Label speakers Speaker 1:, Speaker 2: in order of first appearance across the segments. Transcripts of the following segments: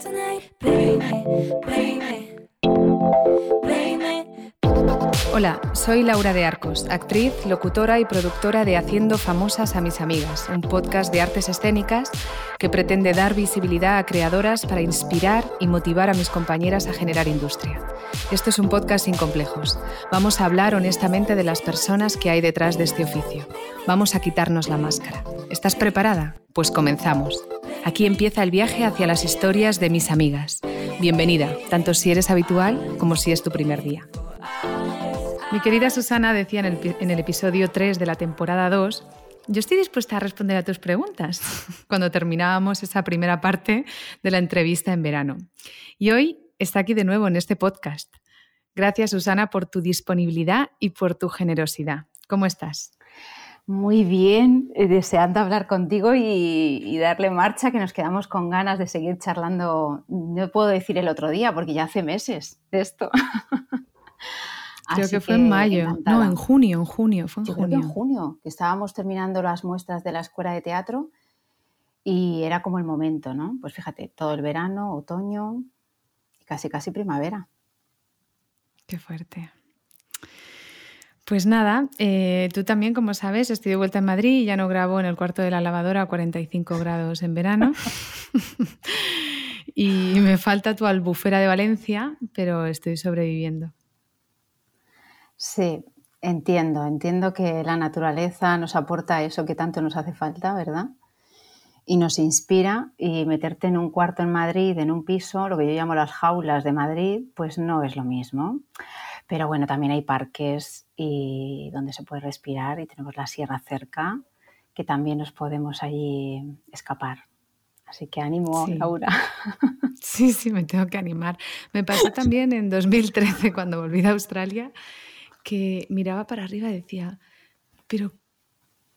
Speaker 1: tonight, baby, baby, baby. Hola, soy Laura de Arcos, actriz, locutora y productora de Haciendo Famosas a mis Amigas, un podcast de artes escénicas que pretende dar visibilidad a creadoras para inspirar y motivar a mis compañeras a generar industria. Esto es un podcast sin complejos. Vamos a hablar honestamente de las personas que hay detrás de este oficio. Vamos a quitarnos la máscara. ¿Estás preparada? Pues comenzamos. Aquí empieza el viaje hacia las historias de mis amigas. Bienvenida, tanto si eres habitual como si es tu primer día. Mi querida Susana decía en el, episodio 3 de la temporada 2, yo estoy dispuesta a responder a tus preguntas cuando terminábamos esa primera parte de la entrevista en verano. Y hoy está aquí de nuevo en este podcast. Gracias Susana por tu disponibilidad y por tu generosidad. ¿Cómo estás?
Speaker 2: Muy bien, eh, deseando hablar contigo y, y, darle marcha, que nos quedamos con ganas de seguir charlando. No puedo decir el otro día, porque ya hace meses de esto.
Speaker 1: Creo que fue que en mayo, encantada. no, en junio, en junio, fue en
Speaker 2: Yo
Speaker 1: junio.
Speaker 2: Creo que en junio, que estábamos terminando las muestras de la escuela de teatro y era como el momento, ¿no? Pues fíjate, todo el verano, otoño y casi casi primavera.
Speaker 1: Qué fuerte. Pues nada, eh, tú también, como sabes, estoy de vuelta en Madrid y ya no grabo en el cuarto de la lavadora a 45 grados en verano. y me falta tu albufera de Valencia, pero estoy sobreviviendo.
Speaker 2: Sí, entiendo, entiendo que la naturaleza nos aporta eso que tanto nos hace falta, ¿verdad? Y nos inspira y meterte en un cuarto en Madrid, en un piso, lo que yo llamo las jaulas de Madrid, pues no es lo mismo. Pero bueno, también hay parques y donde se puede respirar y tenemos la sierra cerca, que también nos podemos allí escapar. Así que ánimo, sí. Laura.
Speaker 1: Sí, sí, me tengo que animar. Me pasó también en 2013 cuando volví de Australia que miraba para arriba decía, pero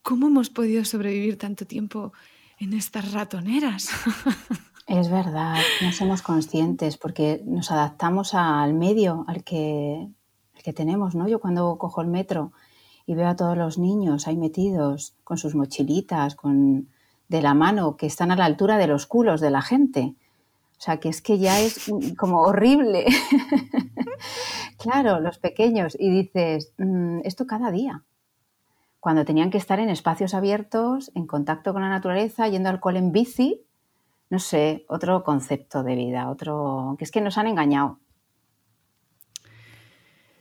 Speaker 1: ¿cómo hemos podido sobrevivir tanto tiempo en estas ratoneras?
Speaker 2: Es verdad, no somos conscientes porque nos adaptamos al medio al que, al que tenemos, ¿no? Yo cuando cojo el metro y veo a todos los niños ahí metidos con sus mochilitas, con de la mano, que están a la altura de los culos de la gente. O sea, que es que ya es como horrible. claro, los pequeños. Y dices, mmm, esto cada día. Cuando tenían que estar en espacios abiertos, en contacto con la naturaleza, yendo al cole en bici, no sé, otro concepto de vida, otro que es que nos han engañado.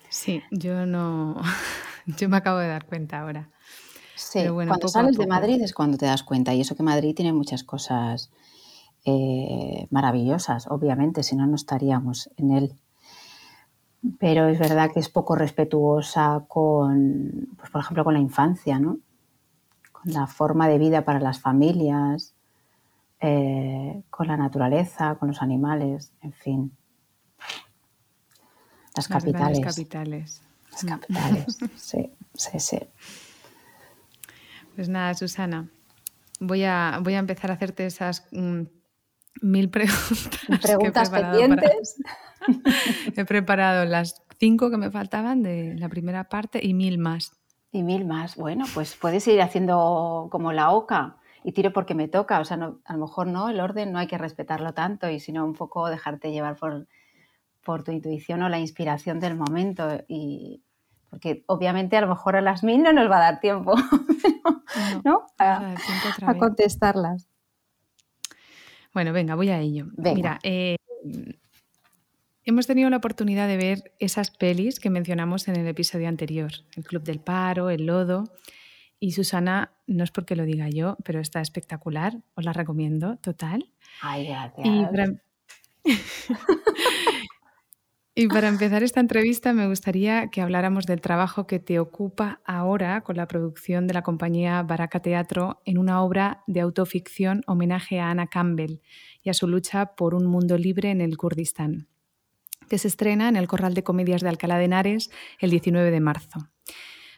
Speaker 1: Sí, yo no, yo me acabo de dar cuenta ahora.
Speaker 2: Sí, Pero bueno, cuando sales de Madrid es cuando te das cuenta y eso que Madrid tiene muchas cosas eh, maravillosas, obviamente, si no, no estaríamos en él. Pero es verdad que es poco respetuosa con, pues, por ejemplo, con la infancia, ¿no? Con la forma de vida para las familias, eh, con la naturaleza, con los animales, en fin. Las,
Speaker 1: las
Speaker 2: capitales.
Speaker 1: capitales.
Speaker 2: Las capitales, sí, sí, sí.
Speaker 1: Pues nada, Susana, voy a, voy a empezar a hacerte esas mm, mil preguntas.
Speaker 2: Preguntas que he pendientes.
Speaker 1: Para... he preparado las cinco que me faltaban de la primera parte y mil más.
Speaker 2: Y mil más. Bueno, pues puedes ir haciendo como la oca y tiro porque me toca. O sea, no, a lo mejor no, el orden no hay que respetarlo tanto y sino un poco dejarte llevar por, por tu intuición o la inspiración del momento. Y, porque obviamente a lo mejor a las mil no nos va a dar tiempo, ¿no? ¿no? A, a, contestarlas.
Speaker 1: Bueno, venga, voy a ello.
Speaker 2: Venga.
Speaker 1: Mira, eh, hemos tenido la oportunidad de ver esas pelis que mencionamos en el episodio anterior, El Club del Paro, El Lodo. Y Susana, no es porque lo diga yo, pero está espectacular, os la recomiendo, total.
Speaker 2: Ay, gracias.
Speaker 1: Y para... Y para empezar esta entrevista me gustaría que habláramos del trabajo que te ocupa ahora con la producción de la compañía Baraka Teatro en una obra de autoficción homenaje a Anna Campbell y a su lucha por un mundo libre en el Kurdistán, que se estrena en el Corral de Comedias de Alcalá de Henares el 19 de marzo.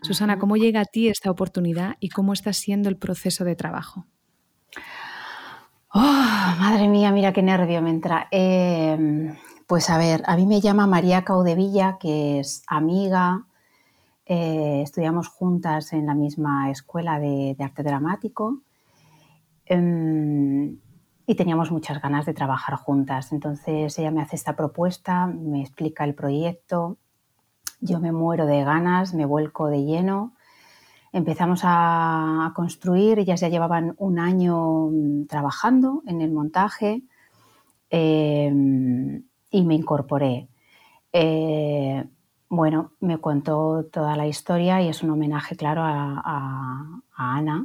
Speaker 1: Susana, ¿cómo llega a ti esta oportunidad y cómo está siendo el proceso de trabajo?
Speaker 2: Oh, madre mía, mira qué nervio me entra. Eh... Pues a ver, a mí me llama María Caudevilla, que es amiga, eh, estudiamos juntas en la misma escuela de, arte dramático. Um, y teníamos muchas ganas de trabajar juntas. Entonces ella me hace esta propuesta, me explica el proyecto, yo me muero de ganas, me vuelco de lleno. Empezamos a, construir, ellas ya llevaban un año mm, trabajando en el montaje em, y me incorporé. Eh, bueno, me contó toda la historia y es un homenaje, claro, a Ana,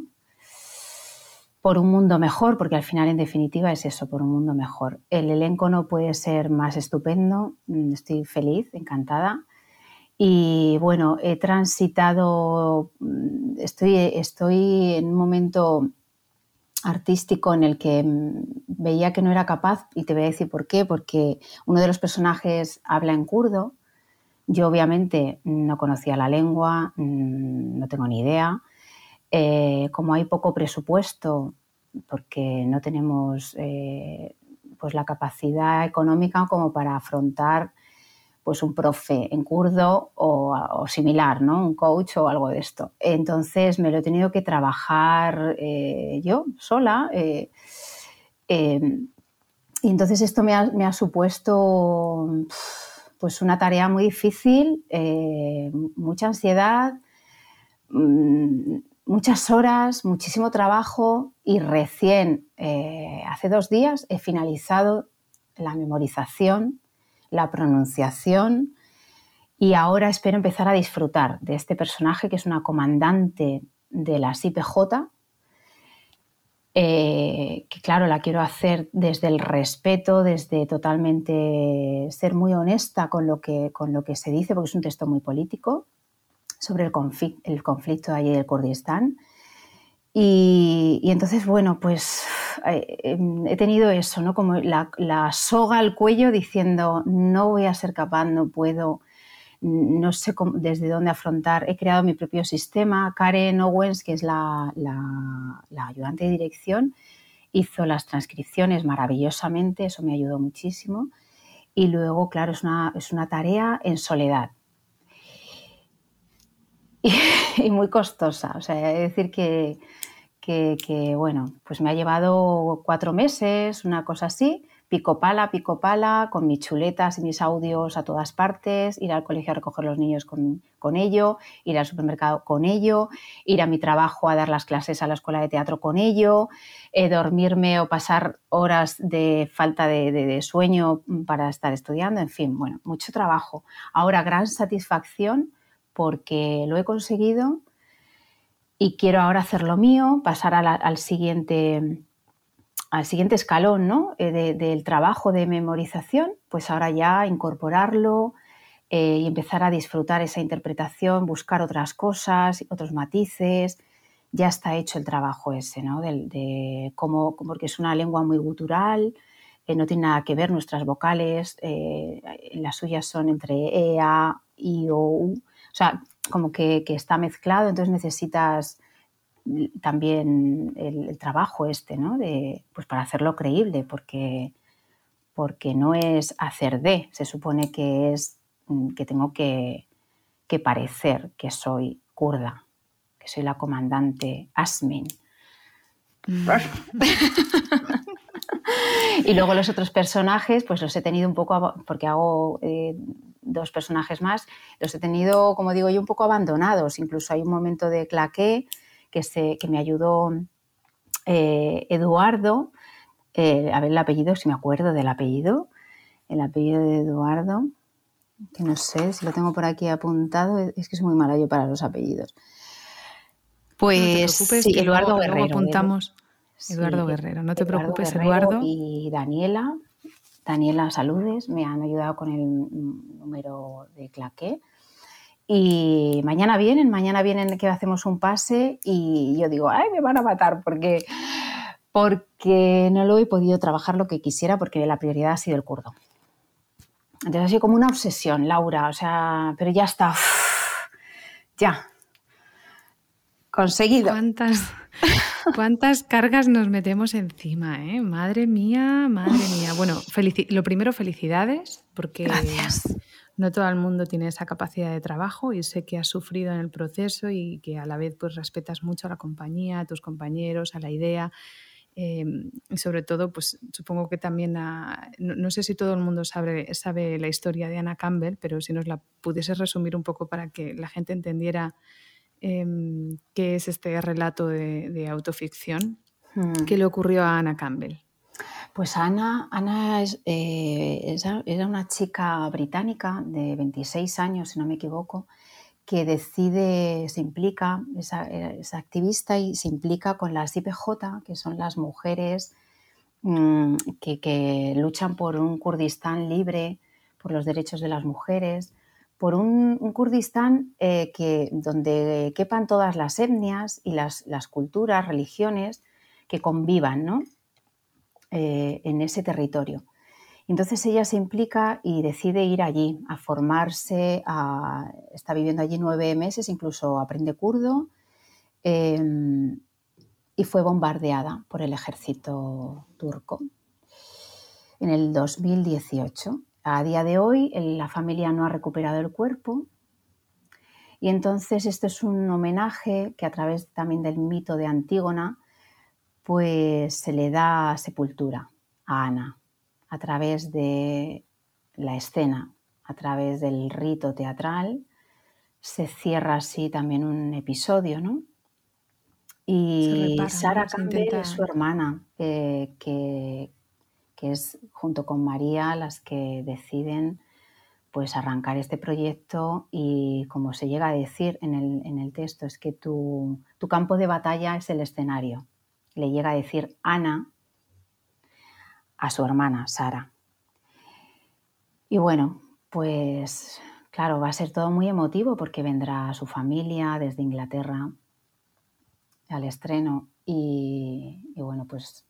Speaker 2: por un mundo mejor, porque al final en definitiva es eso, por un mundo mejor. El elenco no puede ser más estupendo, mm, estoy feliz, encantada. Y bueno, he transitado, mm, estoy, estoy en un momento artístico en el que mm, veía que no era capaz, y te voy a decir por qué, porque uno de los personajes habla en kurdo, yo obviamente no conocía la lengua, no tengo ni idea, eh, como hay poco presupuesto, porque no tenemos eh, pues la capacidad económica como para afrontar pues un profe en kurdo o, similar, ¿no? un coach o algo de esto. Entonces me lo he tenido que trabajar eh, yo sola. y entonces esto me ha, supuesto pues una tarea muy difícil, mucha ansiedad, mm, muchas horas, muchísimo trabajo y recién eh, hace dos días he finalizado la memorización, la pronunciación y ahora espero empezar a disfrutar de este personaje que es una comandante de las IPJ, eh, que claro, la quiero hacer desde el respeto, desde totalmente ser muy honesta con lo que, con lo que se dice, porque es un texto muy político, sobre el, conflicto, el conflicto allí del Kurdistán. Y, entonces, bueno, pues eh, em, he tenido eso, ¿no? Como la, soga al cuello diciendo, no voy a ser capaz, no puedo, no sé desde dónde afrontar. He creado mi propio sistema. Karen Owens, que es la, la, ayudante de dirección, hizo las transcripciones maravillosamente, eso me ayudó muchísimo. Y luego, claro, es una, es una tarea en soledad. y, muy costosa. O sea, es decir que, que, bueno, pues me ha llevado cuatro meses, una cosa así, pico pala, pico pala, con mis chuletas y mis audios a todas partes, ir al colegio a recoger los niños con, con, ello, ir al supermercado con ello, ir a mi trabajo a dar las clases a la escuela de teatro con ello, eh, dormirme o pasar horas de falta de, de, sueño para estar estudiando, en fin, bueno, mucho trabajo. Ahora, gran satisfacción porque lo he conseguido y quiero ahora hacer lo mío, pasar al, siguiente, al siguiente escalón ¿no? Eh, del trabajo de memorización, pues ahora ya incorporarlo eh, y empezar a disfrutar esa interpretación, buscar otras cosas, otros matices. Ya está hecho el trabajo ese, ¿no? De, cómo, porque es una lengua muy gutural, eh, no tiene nada que ver nuestras vocales, las suyas son entre E, A, I, O, U o sea, como que, está mezclado, entonces necesitas también el, trabajo este, ¿no? De, pues para hacerlo creíble, porque, porque no es hacer de, se supone que es mm, que tengo que, parecer que soy kurda, que soy la comandante Asmin. Mm. y luego los otros personajes, pues los he tenido un poco, porque hago eh, dos personajes más, los he tenido, como digo yo, un poco abandonados. Incluso hay un momento de claqué que, se, que me ayudó eh, Eduardo, eh, a ver el apellido, si me acuerdo del apellido, el apellido de Eduardo, que no sé si lo tengo por aquí apuntado, es que soy muy mala yo para los apellidos.
Speaker 1: Pues Eduardo Guerrero. apuntamos. Eduardo Guerrero, no te preocupes, Eduardo.
Speaker 2: Y Daniela, Daniela Saludes me han ayudado con el número de claqué. Y mañana vienen, mañana vienen que hacemos un pase y yo digo, ay, me van a matar porque, porque no lo he podido trabajar lo que quisiera porque la prioridad ha sido el kurdo. Entonces ha sido como una obsesión, Laura, o sea, pero ya está, ya, conseguido.
Speaker 1: ¿Cuántas, ¿Cuántas cargas nos metemos encima, eh? Madre mía, madre mía. Bueno, lo primero, felicidades, porque no todo el mundo tiene esa capacidad de trabajo y sé que has sufrido en el proceso y que a la vez pues respetas mucho a la compañía, a tus compañeros, a la idea. Em, sobre todo, pues supongo que también, no, sé si todo el mundo sabe, sabe la historia de Anna Campbell, pero si nos la pudiese resumir un poco para que la gente entendiera em, qué es este relato de, autoficción, hmm. ¿qué le ocurrió a Anna Campbell?
Speaker 2: Pues Ana, Ana eh, era una chica británica de 26 años, si no me equivoco, que decide, se implica, es, activista y se implica con las IPJ, que son las mujeres mm, que, luchan por un Kurdistán libre, por los derechos de las mujeres, por un, Kurdistán eh, que, donde quepan todas las etnias y las, culturas, religiones que convivan eh, en ese territorio. Entonces ella se implica y decide ir allí a formarse, está viviendo allí nueve meses, incluso aprende kurdo em, y fue bombardeada por el ejército turco en el 2018. A día de hoy la familia no ha recuperado el cuerpo. Y entonces esto es un homenaje que a través también del mito de Antígona pues se le da sepultura a Ana a través de la escena, a través del rito teatral, se cierra así también un episodio, ¿no? Y Sara Campbell es su hermana, que, que, es junto con María las que deciden pues arrancar este proyecto y como se llega a decir en el, en el texto, es que tu, tu, campo de batalla es el escenario. Le llega a decir Ana a su hermana, Sara. Y bueno, pues claro, va a ser todo muy emotivo porque vendrá su familia desde Inglaterra al estreno y, bueno, pues,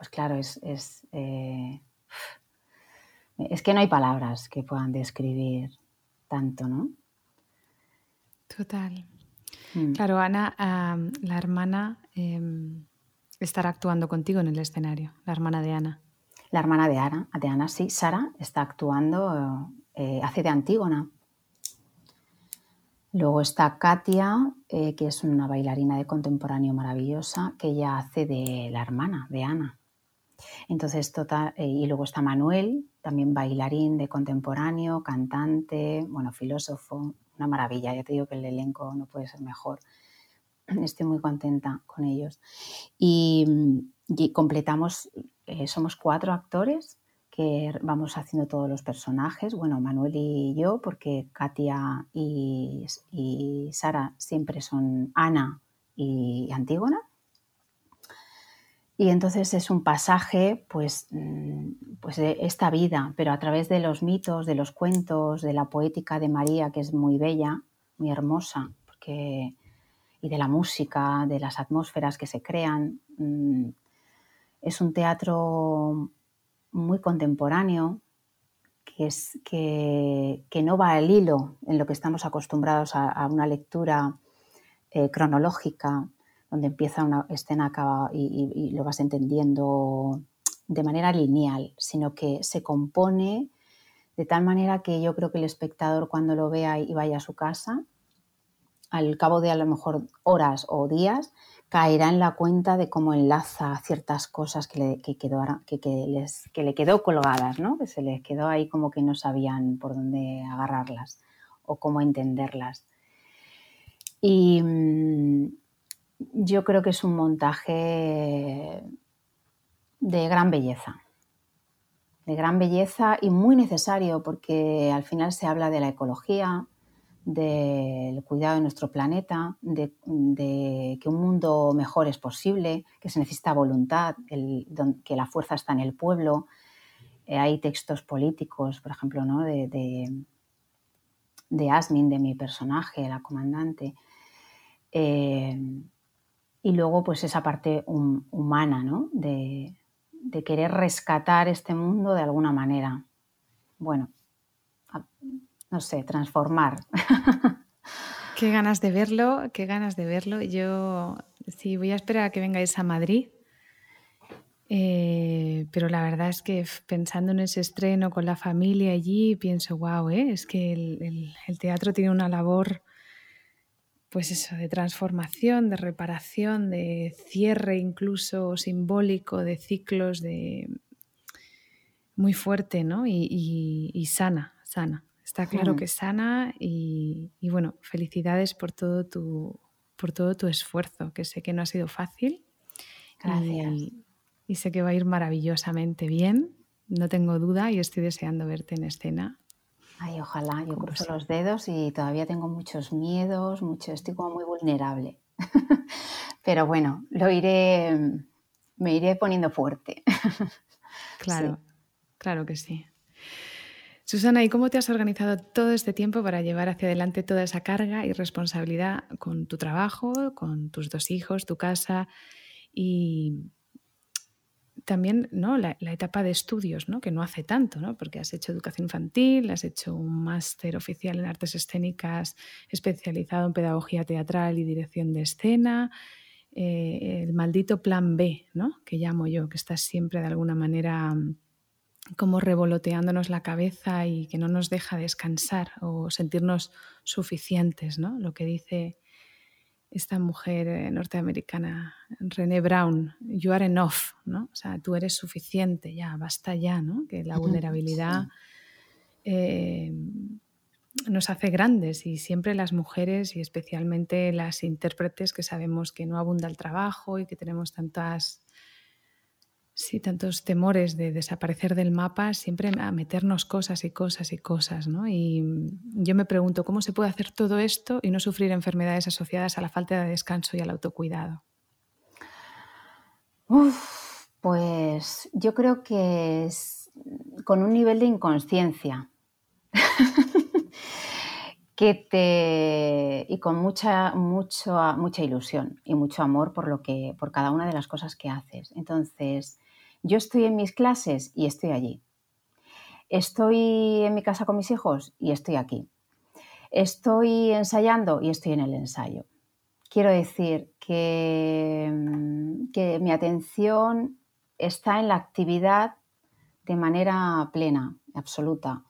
Speaker 2: pues claro, es, es, eh, es que no hay palabras que puedan describir tanto, ¿no?
Speaker 1: Total. Mm. Claro, Ana, la hermana em, estará actuando contigo en el escenario, la hermana de Ana.
Speaker 2: La hermana de Ana, de Ana sí, Sara, está actuando, eh, hace de Antígona. Luego está Katia, eh, que es una bailarina de contemporáneo maravillosa, que ella hace de la hermana de Ana. Entonces, eh, y luego está Manuel, también bailarín de contemporáneo, cantante, bueno, filósofo, una maravilla. Ya te digo que el elenco no puede ser mejor. Estoy muy contenta con ellos. Y, y completamos eh, somos cuatro actores que vamos haciendo todos los personajes, bueno, Manuel y yo, porque Katia y, Sara siempre son Ana y Antígona. Y entonces es un pasaje pues, mm, pues de esta vida, pero a través de los mitos, de los cuentos, de la poética de María, que es muy bella, muy hermosa, porque, y de la música, de las atmósferas que se crean. Mm, es un teatro muy contemporáneo, que, es, que, no va al hilo en lo que estamos acostumbrados a, una lectura eh, cronológica, donde empieza una escena acaba y, lo vas entendiendo de manera lineal, sino que se compone de tal manera que yo creo que el espectador cuando lo vea y vaya a su casa, al cabo de a lo mejor horas o días, caerá en la cuenta de cómo enlaza ciertas cosas que le, quedó, que, les, que le quedó colgadas, ¿no? que se les quedó ahí como que no sabían por dónde agarrarlas o cómo entenderlas. Y mm, yo creo que es un montaje de gran belleza, de gran belleza y muy necesario porque al final se habla de la ecología, del cuidado de nuestro planeta, de, que un mundo mejor es posible, que se necesita voluntad, que la fuerza está en el pueblo. Eh, hay textos políticos, por ejemplo, ¿no? de, de, Asmin, de mi personaje, la comandante. Eh, y luego, pues esa parte humana, ¿no? De, querer rescatar este mundo de alguna manera. Bueno, no sé, transformar.
Speaker 1: Qué ganas de verlo, qué ganas de verlo. Yo sí voy a esperar a que vengáis a Madrid. Eh, pero la verdad es que pensando en ese estreno con la familia allí, pienso, wow, ¿eh? es que el, teatro tiene una labor pues eso, de transformación, de reparación, de cierre incluso simbólico de ciclos, de muy fuerte, ¿no? Y, sana, sana. Está claro que sana y, bueno, felicidades por todo tu por todo tu esfuerzo, que sé que no ha sido fácil.
Speaker 2: Gracias.
Speaker 1: Y, sé que va a ir maravillosamente bien, no tengo duda y estoy deseando verte en escena.
Speaker 2: Ay, ojalá, yo cruzo los dedos y todavía tengo muchos miedos, mucho, estoy como muy vulnerable. Pero bueno, lo iré, me iré poniendo fuerte.
Speaker 1: Claro, claro que sí. Susana, ¿y cómo te has organizado todo este tiempo para llevar hacia adelante toda esa carga y responsabilidad con tu trabajo, con tus dos hijos, tu casa y también ¿no? la, etapa de estudios, ¿no? que no hace tanto, ¿no? porque has hecho educación infantil, has hecho un máster oficial en artes escénicas especializado en pedagogía teatral y dirección de escena, eh, el maldito plan B, ¿no? que llamo yo, que estás siempre de alguna manera como revoloteándonos la cabeza y que no nos deja descansar o sentirnos suficientes, ¿no? Lo que dice esta mujer eh, norteamericana, René Brown, you are enough, ¿no? O sea, tú eres suficiente, ya, basta ya, ¿no? Que la vulnerabilidad eh, nos hace grandes y siempre las mujeres y especialmente las intérpretes que sabemos que no abunda el trabajo y que tenemos tantas Sí, tantos temores de desaparecer del mapa, siempre a meternos cosas y cosas y cosas, ¿no? Y yo me pregunto, ¿cómo se puede hacer todo esto y no sufrir enfermedades asociadas a la falta de descanso y al autocuidado?
Speaker 2: pues yo creo que es con un nivel de inconsciencia. y con mucha mucho, mucha ilusión y mucho amor por lo que por cada una de las cosas que haces. Entonces, yo estoy en mis clases y estoy allí. Estoy en mi casa con mis hijos y estoy aquí. Estoy ensayando y estoy en el ensayo. Quiero decir que, mm, que mi atención está en la actividad de manera plena, absoluta,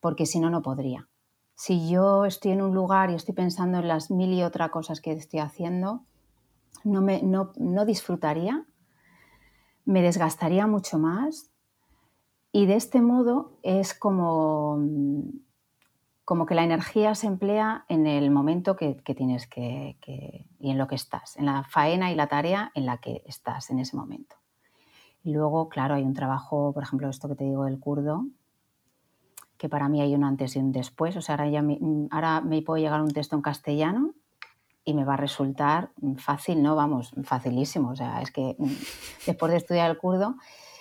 Speaker 2: porque si no, no podría. Si yo estoy en un lugar y estoy pensando en las mil y otra cosas que estoy haciendo, no, me, no, no disfrutaría me desgastaría mucho más y de este modo es como, como que la energía se emplea en el momento que, tienes que, y en lo que estás, en la faena y la tarea en la que estás en ese momento. Y luego, claro, hay un trabajo, por ejemplo, esto que te digo del kurdo, que para mí hay un antes y un después. O sea, ahora, ya me, ahora me puedo llegar un texto en castellano y me va a resultar fácil, ¿no? Vamos, facilísimo. O sea, es que mm, después de estudiar el kurdo,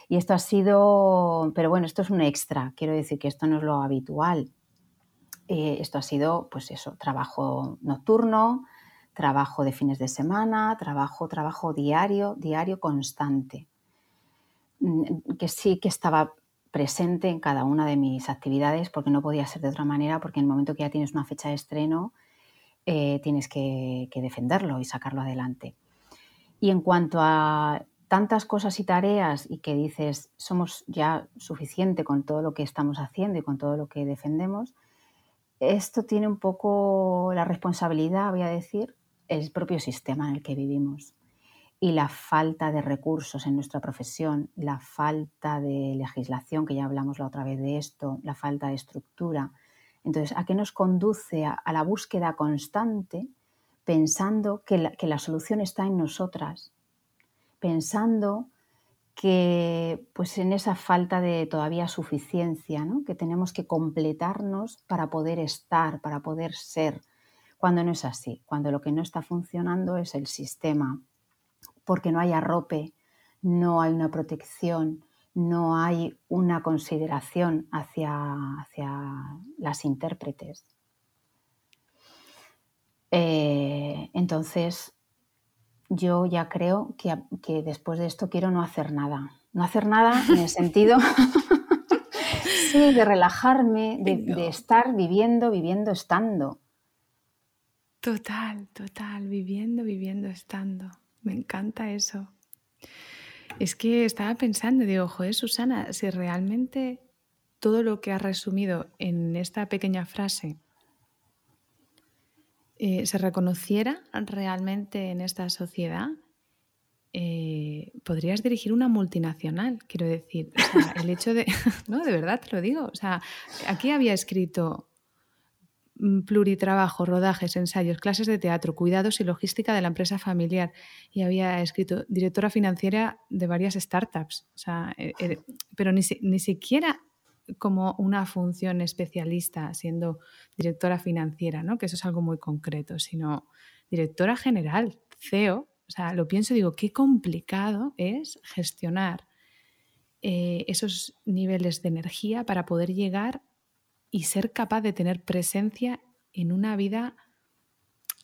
Speaker 2: y esto ha sido, pero bueno, esto es un extra, quiero decir que esto no es lo habitual. Eh, esto ha sido, pues eso, trabajo nocturno, trabajo de fines de semana, trabajo, trabajo diario, diario constante, mm, que sí que estaba presente en cada una de mis actividades porque no podía ser de otra manera, porque en el momento que ya tienes una fecha de estreno, eh, tienes que, defenderlo y sacarlo adelante. Y en cuanto a tantas cosas y tareas y que dices somos ya suficiente con todo lo que estamos haciendo y con todo lo que defendemos, esto tiene un poco la responsabilidad, voy a decir, el propio sistema en el que vivimos y la falta de recursos en nuestra profesión, la falta de legislación, que ya hablamos la otra vez de esto, la falta de estructura, entonces, ¿a qué nos conduce a, la búsqueda constante pensando que la, solución está en nosotras? Pensando que pues en esa falta de todavía suficiencia, ¿no? que tenemos que completarnos para poder estar, para poder ser, cuando no es así, cuando lo que no está funcionando es el sistema, porque no hay arrope, no hay una protección, no hay una consideración hacia, hacia las intérpretes. Eh, entonces, yo ya creo que, después de esto quiero no hacer nada. No hacer nada en el sentido de relajarme, de, de estar viviendo, viviendo, estando.
Speaker 1: Total, total, viviendo, viviendo, estando. Me encanta eso. Es que estaba pensando, digo, joder, Susana, si realmente todo lo que has resumido en esta pequeña frase eh, se reconociera realmente en esta sociedad, eh, podrías dirigir una multinacional, quiero decir. el hecho de. no, de verdad te lo digo. O sea, aquí había escrito pluritrabajo, rodajes, ensayos, clases de teatro, cuidados y logística de la empresa familiar. Y había escrito directora financiera de varias startups. O sea, eh, eh, pero ni, ni siquiera como una función especialista siendo directora financiera, ¿no? que eso es algo muy concreto, sino directora general, CEO o sea, lo pienso y digo, qué complicado es gestionar eh, esos niveles de energía para poder llegar y ser capaz de tener presencia en una vida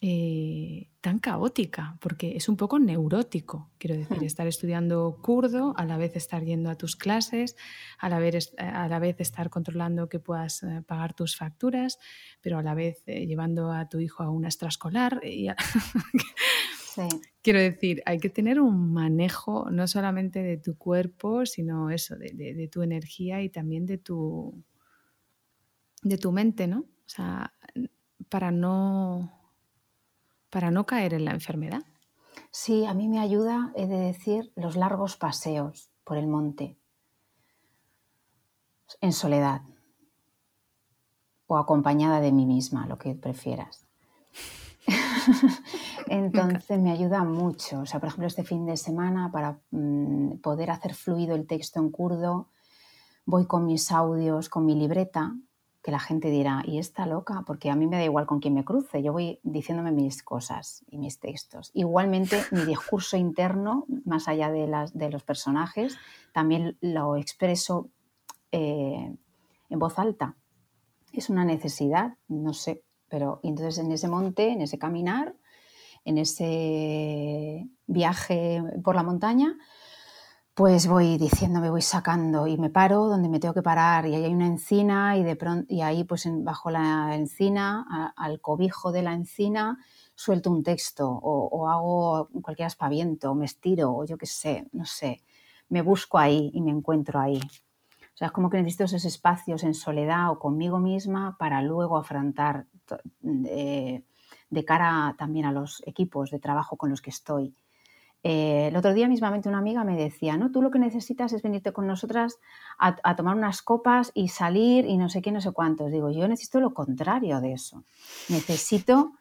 Speaker 1: eh, tan caótica, porque es un poco neurótico, quiero decir, hmm. estar estudiando kurdo, a la vez estar yendo a tus clases, a la vez, a la vez estar controlando que puedas eh, pagar tus facturas, pero a la vez llevando a tu hijo a una extraescolar. Y Quiero decir, hay que tener un manejo no solamente de tu cuerpo, sino eso, de, tu energía y también de tu, de tu mente, ¿no? O sea, para no, para no caer en la enfermedad.
Speaker 2: Sí, a mí me ayuda, he de decir, los largos paseos por el monte, en soledad o acompañada de mí misma, lo que prefieras. Entonces me ayuda mucho. O sea, por ejemplo, este fin de semana para mm, poder hacer fluido el texto en kurdo, voy con mis audios, con mi libreta, que la gente dirá, ¿y está loca? Porque a mí me da igual con quién me cruce, yo voy diciéndome mis cosas y mis textos. Igualmente, mi discurso interno, más allá de, las, de los personajes, también lo expreso eh, en voz alta. Es una necesidad, no sé, pero entonces en ese monte, en ese caminar, en ese viaje por la montaña, pues voy diciendo, me voy sacando y me paro donde me tengo que parar y ahí hay una encina y de pronto y ahí pues bajo la encina, al cobijo de la encina, suelto un texto o, hago cualquier aspaviento, o me estiro o yo qué sé, no sé, me busco ahí y me encuentro ahí. O sea, es como que necesito esos espacios en soledad o conmigo misma para luego afrontar de cara también a los equipos de trabajo con los que estoy. Eh, el otro día mismamente una amiga me decía, no, tú lo que necesitas es venirte con nosotras a, tomar unas copas y salir y no sé qué, no sé cuántos. Digo, yo necesito lo contrario de eso. Necesito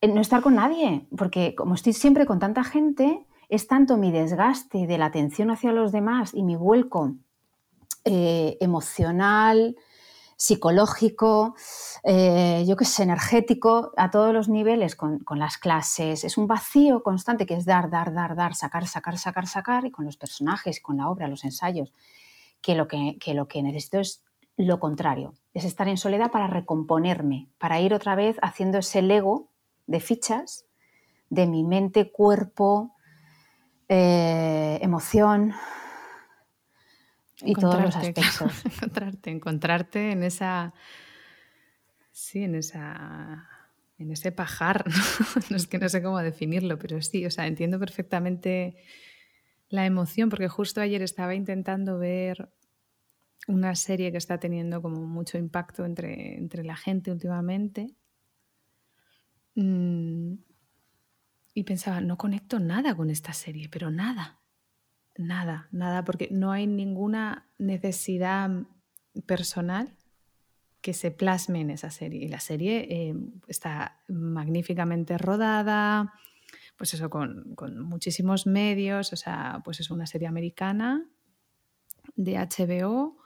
Speaker 2: eh, no estar con nadie, porque como estoy siempre con tanta gente, es tanto mi desgaste de la atención hacia los demás y mi vuelco eh, emocional, psicológico, eh, yo qué sé, energético, a todos los niveles con, las clases. Es un vacío constante que es dar, dar, dar, dar, sacar, sacar, sacar, sacar, y con los personajes, con la obra, los ensayos, que lo que, que lo que necesito es lo contrario, es estar en soledad para recomponerme, para ir otra vez haciendo ese lego de fichas de mi mente, cuerpo, eh, emoción, y todos los aspectos.
Speaker 1: encontrarte, encontrarte en esa. Sí, en esa. En ese pajar, ¿no? es que no sé cómo definirlo, pero sí, o sea, entiendo perfectamente la emoción, porque justo ayer estaba intentando ver una serie que está teniendo como mucho impacto entre, entre la gente últimamente. Mm, y pensaba, no conecto nada con esta serie, pero nada. Nada, nada, porque no hay ninguna necesidad personal que se plasme en esa serie. Y la serie eh, está magníficamente rodada, pues eso, con, muchísimos medios, o sea, pues es una serie americana de HBO,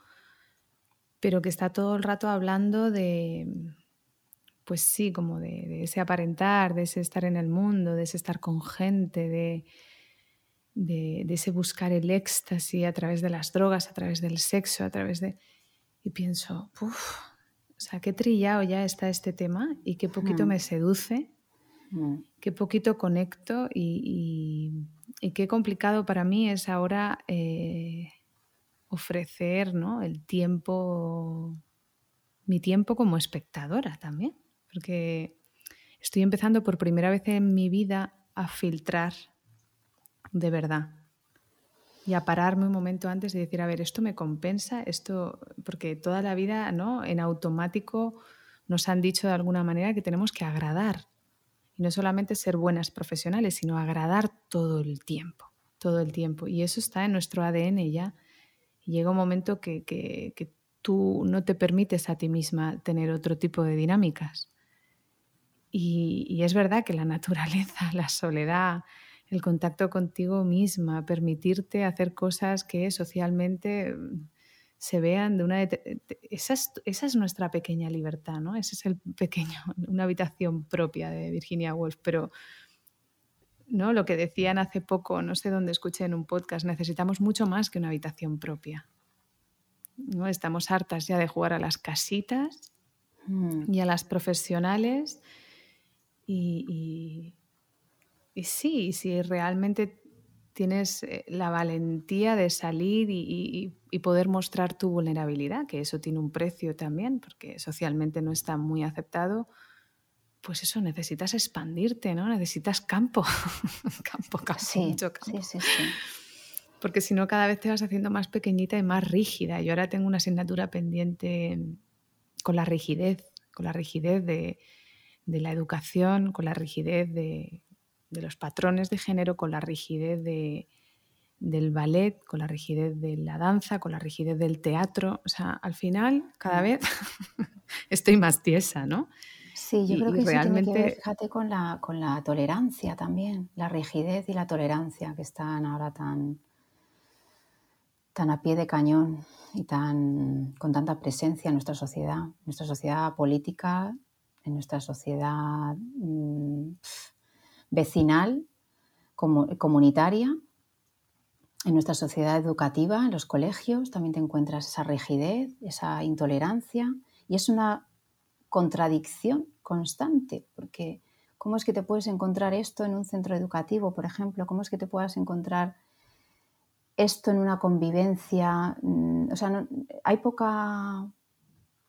Speaker 1: pero que está todo el rato hablando de, pues sí, como de, de ese aparentar, de ese estar en el mundo, de ese estar con gente, de de, ese buscar el éxtasis a través de las drogas, a través del sexo, a través de... Y pienso, uff, o sea, qué trillado ya está este tema y qué poquito mm. me seduce, mm. qué poquito conecto y, qué complicado para mí es ahora eh, ofrecer ¿no? el tiempo, mi tiempo como espectadora también, porque estoy empezando por primera vez en mi vida a filtrar de verdad. Y a pararme un momento antes y decir, a ver, esto me compensa, esto, porque toda la vida, ¿no? En automático nos han dicho de alguna manera que tenemos que agradar. Y no solamente ser buenas profesionales, sino agradar todo el tiempo, todo el tiempo. Y eso está en nuestro ADN ya. Llega un momento que, que tú no te permites a ti misma tener otro tipo de dinámicas. Y, es verdad que la naturaleza, la soledad, el contacto contigo misma, permitirte hacer cosas que socialmente mm, se vean de una... Esa es, esa es nuestra pequeña libertad, ¿no? Ese es el pequeño, una habitación propia de Virginia Woolf, pero... ¿no? Lo que decían hace poco, no sé dónde escuché en un podcast, necesitamos mucho más que una habitación propia. ¿no? Estamos hartas ya de jugar a las casitas mm. y a las profesionales y, sí, si realmente tienes eh, la valentía de salir y, poder mostrar tu vulnerabilidad, que eso tiene un precio también, porque socialmente no está muy aceptado, pues eso, necesitas expandirte, ¿no? Necesitas campo, campo, campo, mucho campo. Sí, sí, sí. Porque si no, cada vez te vas haciendo más pequeñita y más rígida. Yo ahora tengo una asignatura pendiente con la rigidez, con la rigidez de, de la educación, con la rigidez de, los patrones de género, con la rigidez de, del ballet, con la rigidez de la danza, con la rigidez del teatro. O sea, al final, cada mm. vez estoy más tiesa, ¿no?
Speaker 2: Sí, yo creo que realmente... tiene que ver, fíjate, con la, con la tolerancia también, la rigidez y la tolerancia que están ahora tan, tan a pie de cañón y tan, con tanta presencia en nuestra sociedad, nuestra sociedad política en nuestra sociedad mm, vecinal, comunitaria, en nuestra sociedad educativa, en los colegios, también te encuentras esa rigidez, esa intolerancia y es una contradicción constante, porque ¿cómo es que te puedes encontrar esto en un centro educativo, por ejemplo? ¿Cómo es que te puedas encontrar esto en una convivencia? Mm, o sea, hay poca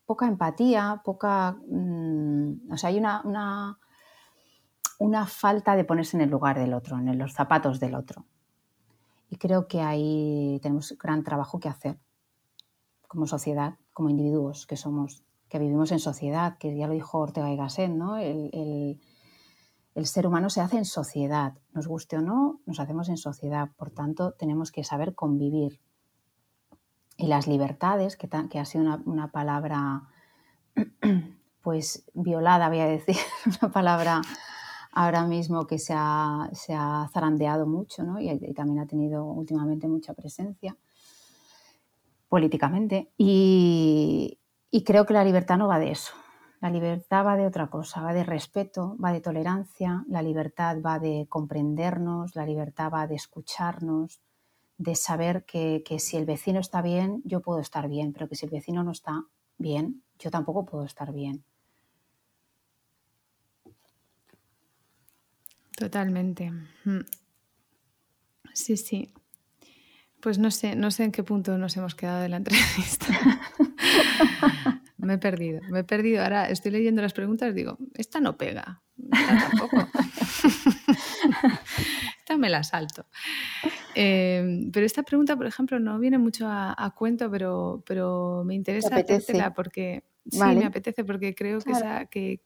Speaker 2: poca empatía, poca... Mm, o sea, hay una, una, falta de ponerse en el lugar del otro, en los zapatos del otro. Y creo que ahí tenemos gran trabajo que hacer como sociedad, como individuos que somos, que vivimos en sociedad, que ya lo dijo Ortega y Gasset, ¿no? El, ser humano se hace en sociedad, nos guste o no, nos hacemos en sociedad, por tanto tenemos que saber convivir, y las libertades, que, que ha sido una, palabra pues violada, voy a decir, una palabra ahora mismo que se ha, zarandeado mucho ¿no? y, también ha tenido últimamente mucha presencia políticamente. Y, y creo que la libertad no va de eso. La libertad va de otra cosa, va de respeto, va de tolerancia, la libertad va de comprendernos, la libertad va de escucharnos, de saber que, si el vecino está bien, yo puedo estar bien, pero que si el vecino no está bien, yo tampoco puedo estar bien.
Speaker 1: Totalmente. Mm. Sí, sí. Pues no sé, no sé en qué punto nos hemos quedado de la entrevista. me he perdido, me he perdido. Ahora estoy leyendo las preguntas y digo, esta no pega, esta tampoco. esta me la salto. Em, pero esta pregunta, por ejemplo, no viene mucho a, cuento, pero, pero me interesa hacértela porque sí, me apetece porque creo que, esa, que,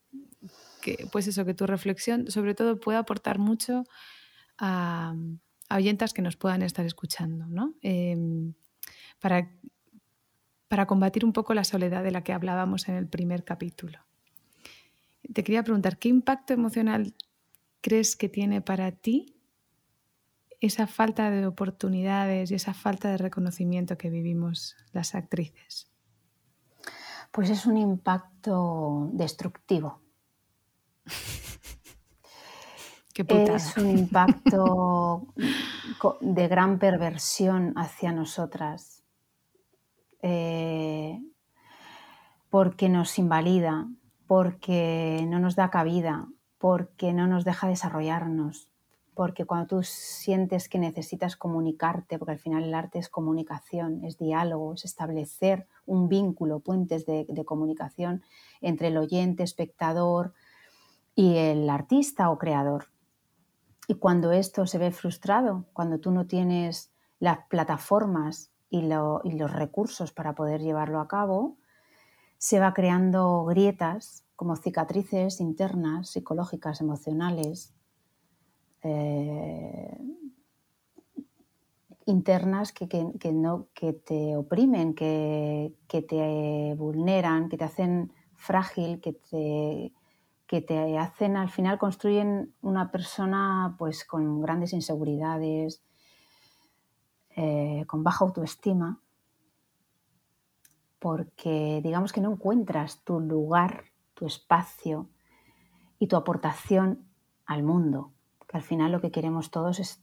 Speaker 1: pues eso, que tu reflexión sobre todo puede aportar mucho a, a oyentas que nos puedan estar escuchando, ¿no? Em, para, para combatir un poco la soledad de la que hablábamos en el primer capítulo. Te quería preguntar, ¿qué impacto emocional crees que tiene para ti esa falta de oportunidades y esa falta de reconocimiento que vivimos las actrices?
Speaker 2: Pues es un impacto destructivo. es un impacto de gran perversión hacia nosotras, eh, porque nos invalida, porque no nos da cabida, porque no nos deja desarrollarnos, porque cuando tú sientes que necesitas comunicarte, porque al final el arte es comunicación, es diálogo, es establecer un vínculo, puentes de, comunicación entre el oyente, espectador y el artista o creador. Y cuando esto se ve frustrado, cuando tú no tienes las plataformas y, los recursos para poder llevarlo a cabo, se va creando grietas como cicatrices internas, psicológicas, emocionales, eh, internas que, no, que te oprimen, que, te vulneran, que te hacen frágil, que te, que te hacen al final construyen una persona pues con grandes inseguridades, eh, con baja autoestima, porque digamos que no encuentras tu lugar, tu espacio y tu aportación al mundo, que al final lo que queremos todos es,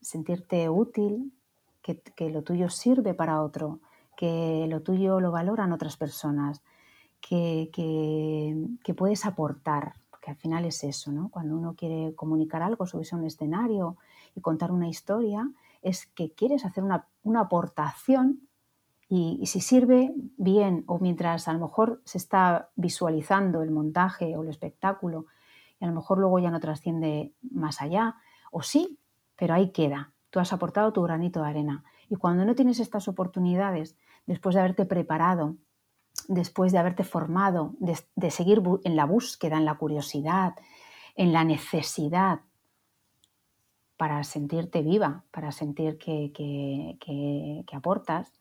Speaker 2: sentirte útil, que, lo tuyo sirve para otro, que lo tuyo lo valoran otras personas, que, que, puedes aportar, porque al final es eso, ¿no? Cuando uno quiere comunicar algo, subirse a un escenario y contar una historia, es que quieres hacer una, una aportación y, si sirve, bien, o mientras a lo mejor se está visualizando el montaje o el espectáculo y a lo mejor luego ya no trasciende más allá, o sí, pero ahí queda. Tú has aportado tu granito de arena. Y cuando no tienes estas oportunidades, después de haberte preparado, después de haberte formado, de, seguir en la búsqueda, en la curiosidad, en la necesidad para sentirte viva, para sentir que, aportas,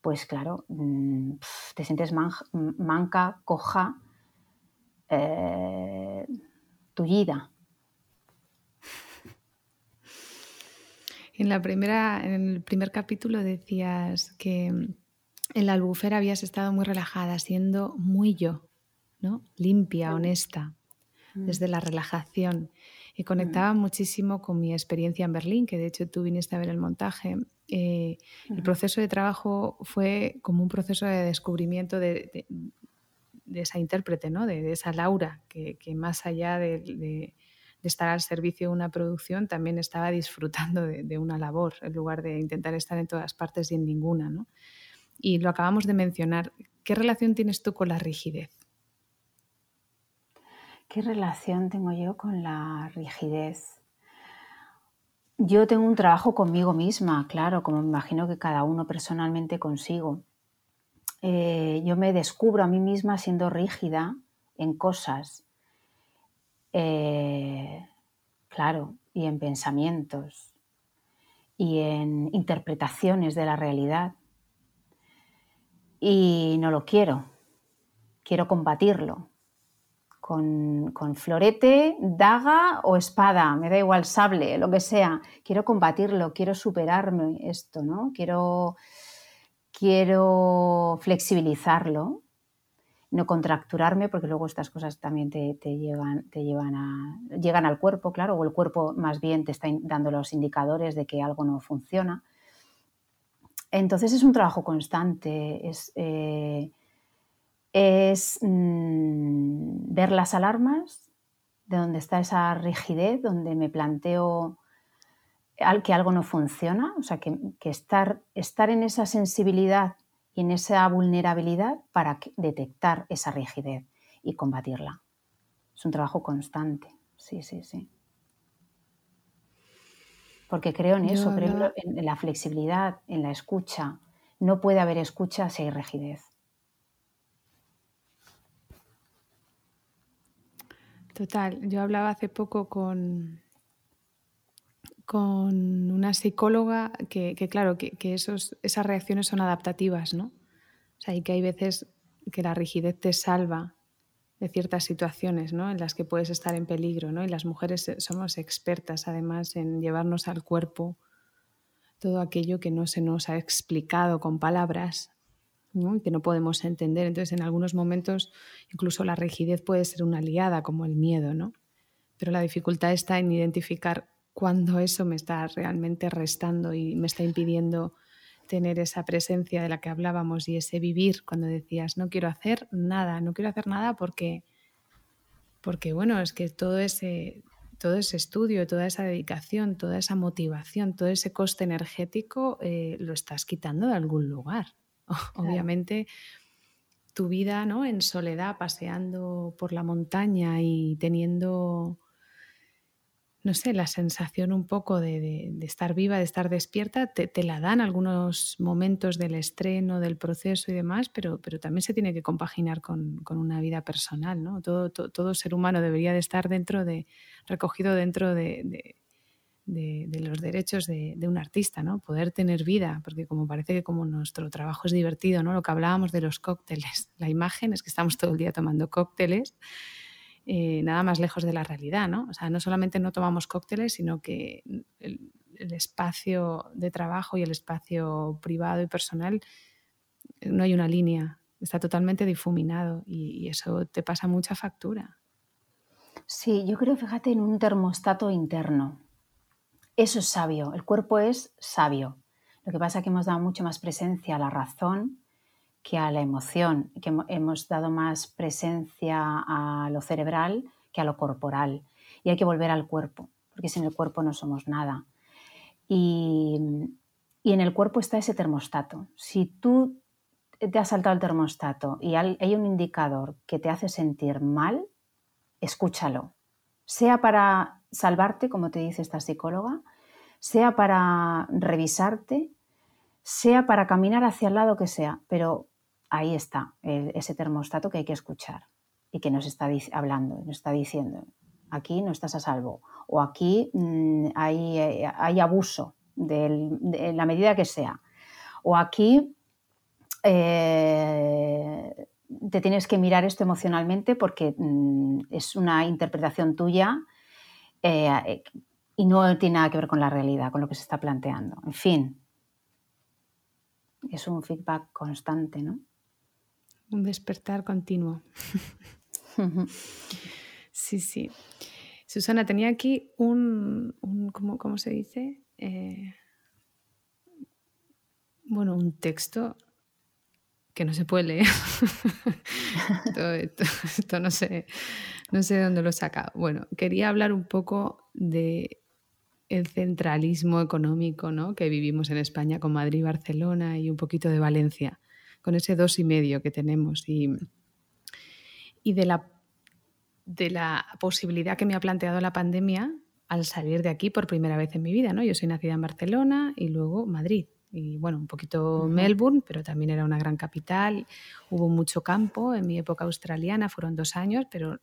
Speaker 2: pues claro, mm, te sientes manca, coja, eh, tullida.
Speaker 1: En, la primera, en el primer capítulo decías que en la albufera habías estado muy relajada, siendo muy yo, ¿no? limpia, honesta, mm. desde la relajación. Y conectaba mm. muchísimo con mi experiencia en Berlín, que de hecho tú viniste a ver el montaje eh, el proceso de trabajo fue como un proceso de descubrimiento de, esa intérprete, ¿no? de, esa Laura, que, más allá de, estar al servicio de una producción, también estaba disfrutando de, una labor, en lugar de intentar estar en todas partes y en ninguna. ¿no? Y lo acabamos de mencionar. ¿Qué relación tienes tú con la rigidez?
Speaker 2: ¿Qué relación tengo yo con la rigidez? Yo tengo un trabajo conmigo misma, claro, como me imagino que cada uno personalmente consigo. Eh, yo me descubro a mí misma siendo rígida en cosas, eh, claro, y en pensamientos y en interpretaciones de la realidad. Y no lo quiero, quiero combatirlo, con, florete, daga o espada, me da igual, sable, lo que sea. Quiero combatirlo, quiero superarme esto, ¿no? Quiero, quiero flexibilizarlo, no contracturarme, porque luego estas cosas también te, llevan, te llevan a, llegan al cuerpo, claro, o el cuerpo más bien te está dando los indicadores de que algo no funciona. Entonces es un trabajo constante, es, eh, mm, ver las alarmas, de donde está esa rigidez, donde me planteo que algo no funciona, o sea, que, estar, estar en esa sensibilidad y en esa vulnerabilidad para detectar esa rigidez y combatirla. Es un trabajo constante, sí, sí, sí. Porque creo en eso, creo en la flexibilidad, en la escucha. No puede haber escucha si hay rigidez.
Speaker 1: Total, yo hablaba hace poco con, con una psicóloga que, claro, que, esos, esas reacciones son adaptativas, ¿no? O sea, y que hay veces que la rigidez te salva de ciertas situaciones ¿no? en las que puedes estar en peligro. ¿no? Y las mujeres somos expertas además en llevarnos al cuerpo todo aquello que no se nos ha explicado con palabras que no podemos entender. Entonces, en algunos momentos, incluso la rigidez puede ser una aliada, como el miedo, ¿no? Pero la dificultad está en identificar cuándo eso me está realmente restando y me está impidiendo tener esa presencia de la que hablábamos y ese vivir cuando decías no quiero hacer nada, no quiero hacer nada porque porque bueno, es que todo ese todo ese estudio, toda esa dedicación, toda esa motivación, todo ese coste energético eh, lo estás quitando de algún lugar. Obviamente tu vida ¿no? en soledad, paseando por la montaña y teniendo, no sé, la sensación un poco de, estar viva, de estar despierta, te, la dan algunos momentos del estreno, del proceso y demás, pero, pero también se tiene que compaginar con, una vida personal, ¿no? Todo, todo, ser humano debería de estar dentro de, recogido dentro de, los derechos de, un artista, ¿no? Poder tener vida, porque como parece que como nuestro trabajo es divertido, ¿no? Lo que hablábamos de los cócteles, la imagen es que estamos todo el día tomando cócteles eh, nada más lejos de la realidad, ¿no? O sea, no solamente no tomamos cócteles, sino que el, espacio de trabajo y el espacio privado y personal eh, no hay una línea, está totalmente difuminado y, y eso te pasa mucha factura.
Speaker 2: Sí, yo creo, fíjate, en un termostato interno. Eso es sabio, el cuerpo es sabio. Lo que pasa es que hemos dado mucho más presencia a la razón que a la emoción, que hemos dado más presencia a lo cerebral que a lo corporal. Y hay que volver al cuerpo, porque sin el cuerpo no somos nada. Y, en el cuerpo está ese termostato. Si tú te has saltado el termostato y hay un indicador que te hace sentir mal, escúchalo. Sea para salvarte, como te dice esta psicóloga, sea para revisarte, sea para caminar hacia el lado que sea, pero ahí está ese termostato que hay que escuchar y que nos está hablando, nos está diciendo, aquí no estás a salvo o aquí mm, hay, abuso de la medida que sea o aquí eh, te tienes que mirar esto emocionalmente porque mm, es una interpretación tuya eh, y no tiene nada que ver con la realidad, con lo que se está planteando. En fin, es un feedback constante, ¿no?
Speaker 1: Un despertar continuo. sí, sí. Susana, tenía aquí un, ¿cómo, se dice? Eh, bueno, un texto que no se puede leer. esto, no, sé, no sé de dónde lo he sacado. Bueno, quería hablar un poco de el centralismo económico ¿no? que vivimos en España con Madrid, Barcelona y un poquito de Valencia con ese dos y medio que tenemos y, y de, la, de la posibilidad que me ha planteado la pandemia al salir de aquí por primera vez en mi vida. ¿no? Yo soy nacida en Barcelona y luego Madrid. Y bueno, un poquito Melbourne, pero también era una gran capital. Hubo mucho campo en mi época australiana, fueron dos años, pero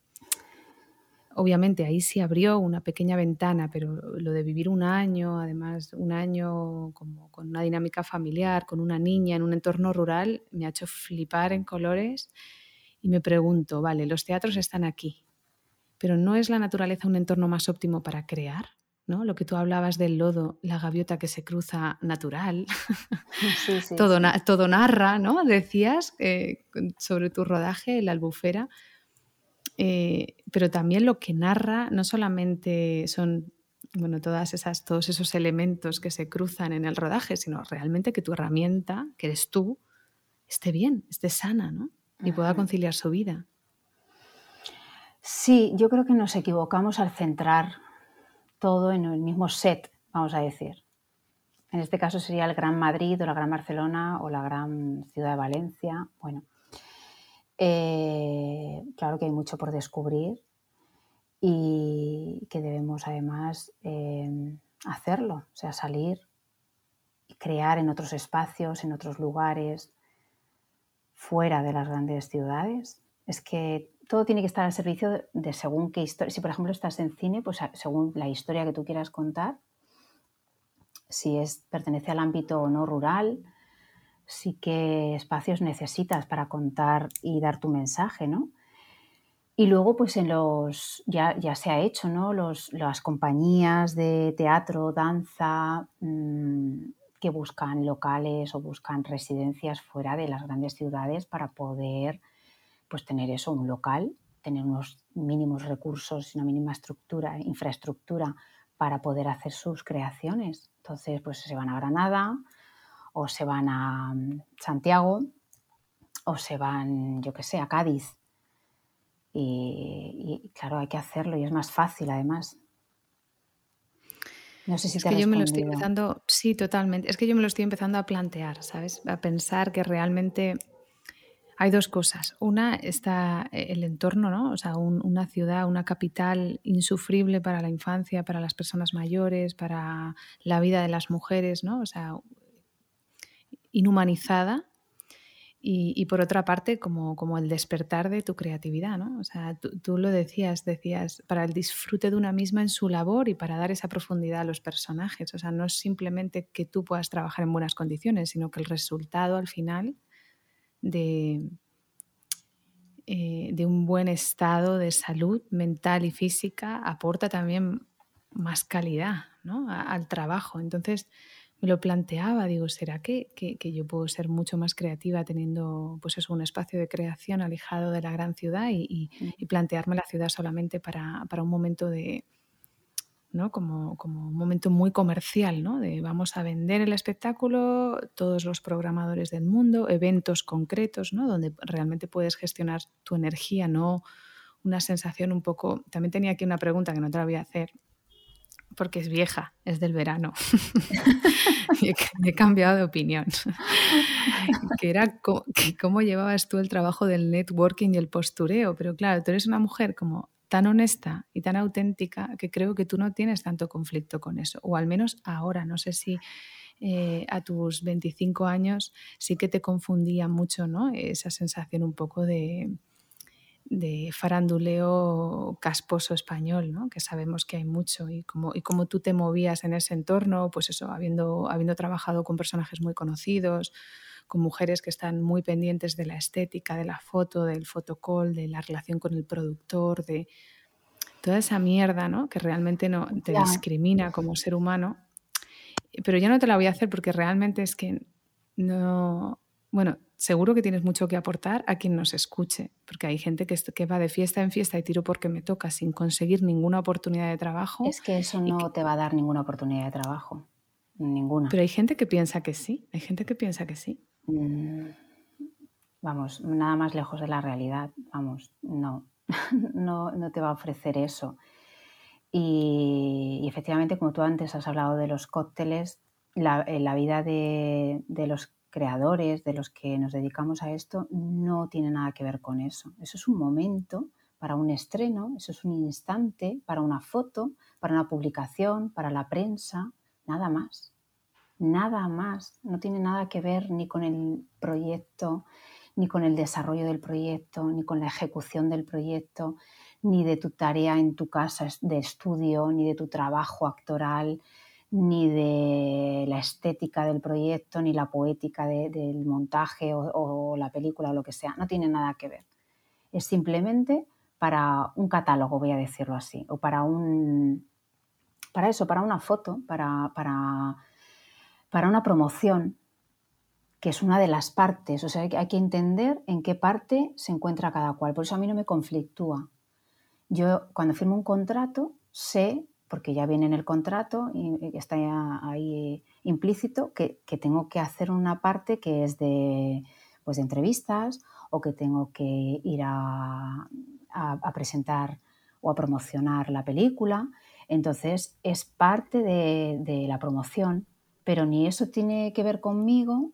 Speaker 1: Obviamente ahí sí abrió una pequeña ventana, pero lo de vivir un año, además un año como con una dinámica familiar, con una niña en un entorno rural, me ha hecho flipar en colores y me pregunto, vale, los teatros están aquí, pero ¿no es la naturaleza un entorno más óptimo para crear? ¿no? Lo que tú hablabas del lodo, la gaviota que se cruza natural, todo, todo, narra, ¿no? Decías eh, sobre tu rodaje, la albufera. Eh, pero también lo que narra no solamente son bueno, todas esas, todos esos elementos que se cruzan en el rodaje, sino realmente que tu herramienta, que eres tú, esté bien, esté sana, ¿no? Y pueda conciliar su vida.
Speaker 2: Sí, yo creo que nos equivocamos al centrar todo en el mismo set, vamos a decir. En este caso sería el Gran Madrid o la Gran Barcelona o la Gran Ciudad de Valencia. Bueno, eh, claro que hay mucho por descubrir y que debemos además eh, hacerlo, o sea, salir y crear en otros espacios, en otros lugares, fuera de las grandes ciudades. Es que todo tiene que estar al servicio de según qué historia. Si por ejemplo estás en cine, pues según la historia que tú quieras contar, si es, pertenece al ámbito no rural, sí que espacios necesitas para contar y dar tu mensaje, ¿no? Y luego, pues en los, ya, ya se ha hecho, ¿no? Los, las compañías de teatro, danza, mm, que buscan locales o buscan residencias fuera de las grandes ciudades para poder, pues tener eso, un local, tener unos mínimos recursos, una mínima estructura, infraestructura para poder hacer sus creaciones. Entonces, pues se van a Granada, o se van a mm, Santiago o se van, yo qué sé, a Cádiz. Y, claro, hay que hacerlo y es más fácil además.
Speaker 1: No sé si es que yo me lo estoy empezando, sí, totalmente. Es que yo me lo estoy empezando a plantear, ¿sabes? A pensar que realmente hay dos cosas. Una está eh, el entorno, ¿no? O sea, una ciudad, una capital insufrible para la infancia, para las personas mayores, para la vida de las mujeres, ¿no? O sea, inhumanizada. Y, por otra parte, como, como, el despertar de tu creatividad, ¿no? O sea, tú, lo decías, decías, para el disfrute de una misma en su labor y para dar esa profundidad a los personajes. O sea, no es simplemente que tú puedas trabajar en buenas condiciones, sino que el resultado al final de, eh, de un buen estado de salud mental y física aporta también más calidad al trabajo. Entonces me lo planteaba, digo, ¿será que, yo puedo ser mucho más creativa teniendo pues eso, un espacio de creación alejado de la gran ciudad y, y plantearme la ciudad solamente para, para un momento de, como, como, un momento muy comercial, ¿no? De vamos a vender el espectáculo, todos los programadores del mundo, eventos concretos, ¿no? Donde realmente puedes gestionar tu energía, no una sensación un poco... También tenía aquí una pregunta que no te la voy a hacer, porque es vieja, es del verano. he, cambiado de opinión. que era cómo llevabas tú el trabajo del networking y el postureo. Pero claro, tú eres una mujer como tan honesta y tan auténtica que creo que tú no tienes tanto conflicto con eso, o al menos ahora, no sé si eh, a tus 25 años sí que te confundía mucho ¿no? esa sensación un poco de, de faranduleo casposo español, ¿no? que sabemos que hay mucho, y cómo, y cómo tú te movías en ese entorno, pues eso, habiendo, habiendo trabajado con personajes muy conocidos, con mujeres que están muy pendientes de la estética, de la foto, del fotocall, de la relación con el productor, de toda esa mierda, ¿no? Que realmente no te discrimina como ser humano. Pero yo no te la voy a hacer porque realmente es que no, bueno, seguro que tienes mucho que aportar a quien nos escuche, porque hay gente que, que, va de fiesta en fiesta y tiro porque me toca sin conseguir ninguna oportunidad de trabajo.
Speaker 2: Es que eso no te va a dar ninguna oportunidad de trabajo, ninguna.
Speaker 1: Pero hay gente que piensa que sí, hay gente que piensa que sí. Mm,
Speaker 2: vamos, nada más lejos de la realidad, vamos, no, no, no te va a ofrecer eso. Y, efectivamente, como tú antes has hablado de los cócteles, la, eh, la vida de, de, los creadores, de los que nos dedicamos a esto, no tiene nada que ver con eso. Eso es un momento para un estreno, eso es un instante para una foto, para una publicación, para la prensa, nada más nada más, no tiene nada que ver ni con el proyecto, ni con el desarrollo del proyecto, ni con la ejecución del proyecto, ni de tu tarea en tu casa de estudio, ni de tu trabajo actoral, ni de la estética del proyecto, ni la poética del montaje o, o la película o lo que sea. No tiene nada que ver. Es simplemente para un catálogo, voy a decirlo así, o para un... Para eso, para una foto, para, para para una promoción, que es una de las partes. O sea, hay que entender en qué parte se encuentra cada cual. Por eso a mí no me conflictúa. Yo cuando firmo un contrato sé, porque ya viene en el contrato y está ahí implícito, que, tengo que hacer una parte que es de, pues de entrevistas o que tengo que ir a, presentar o a promocionar la película. Entonces es parte de, de la promoción pero ni eso tiene que ver conmigo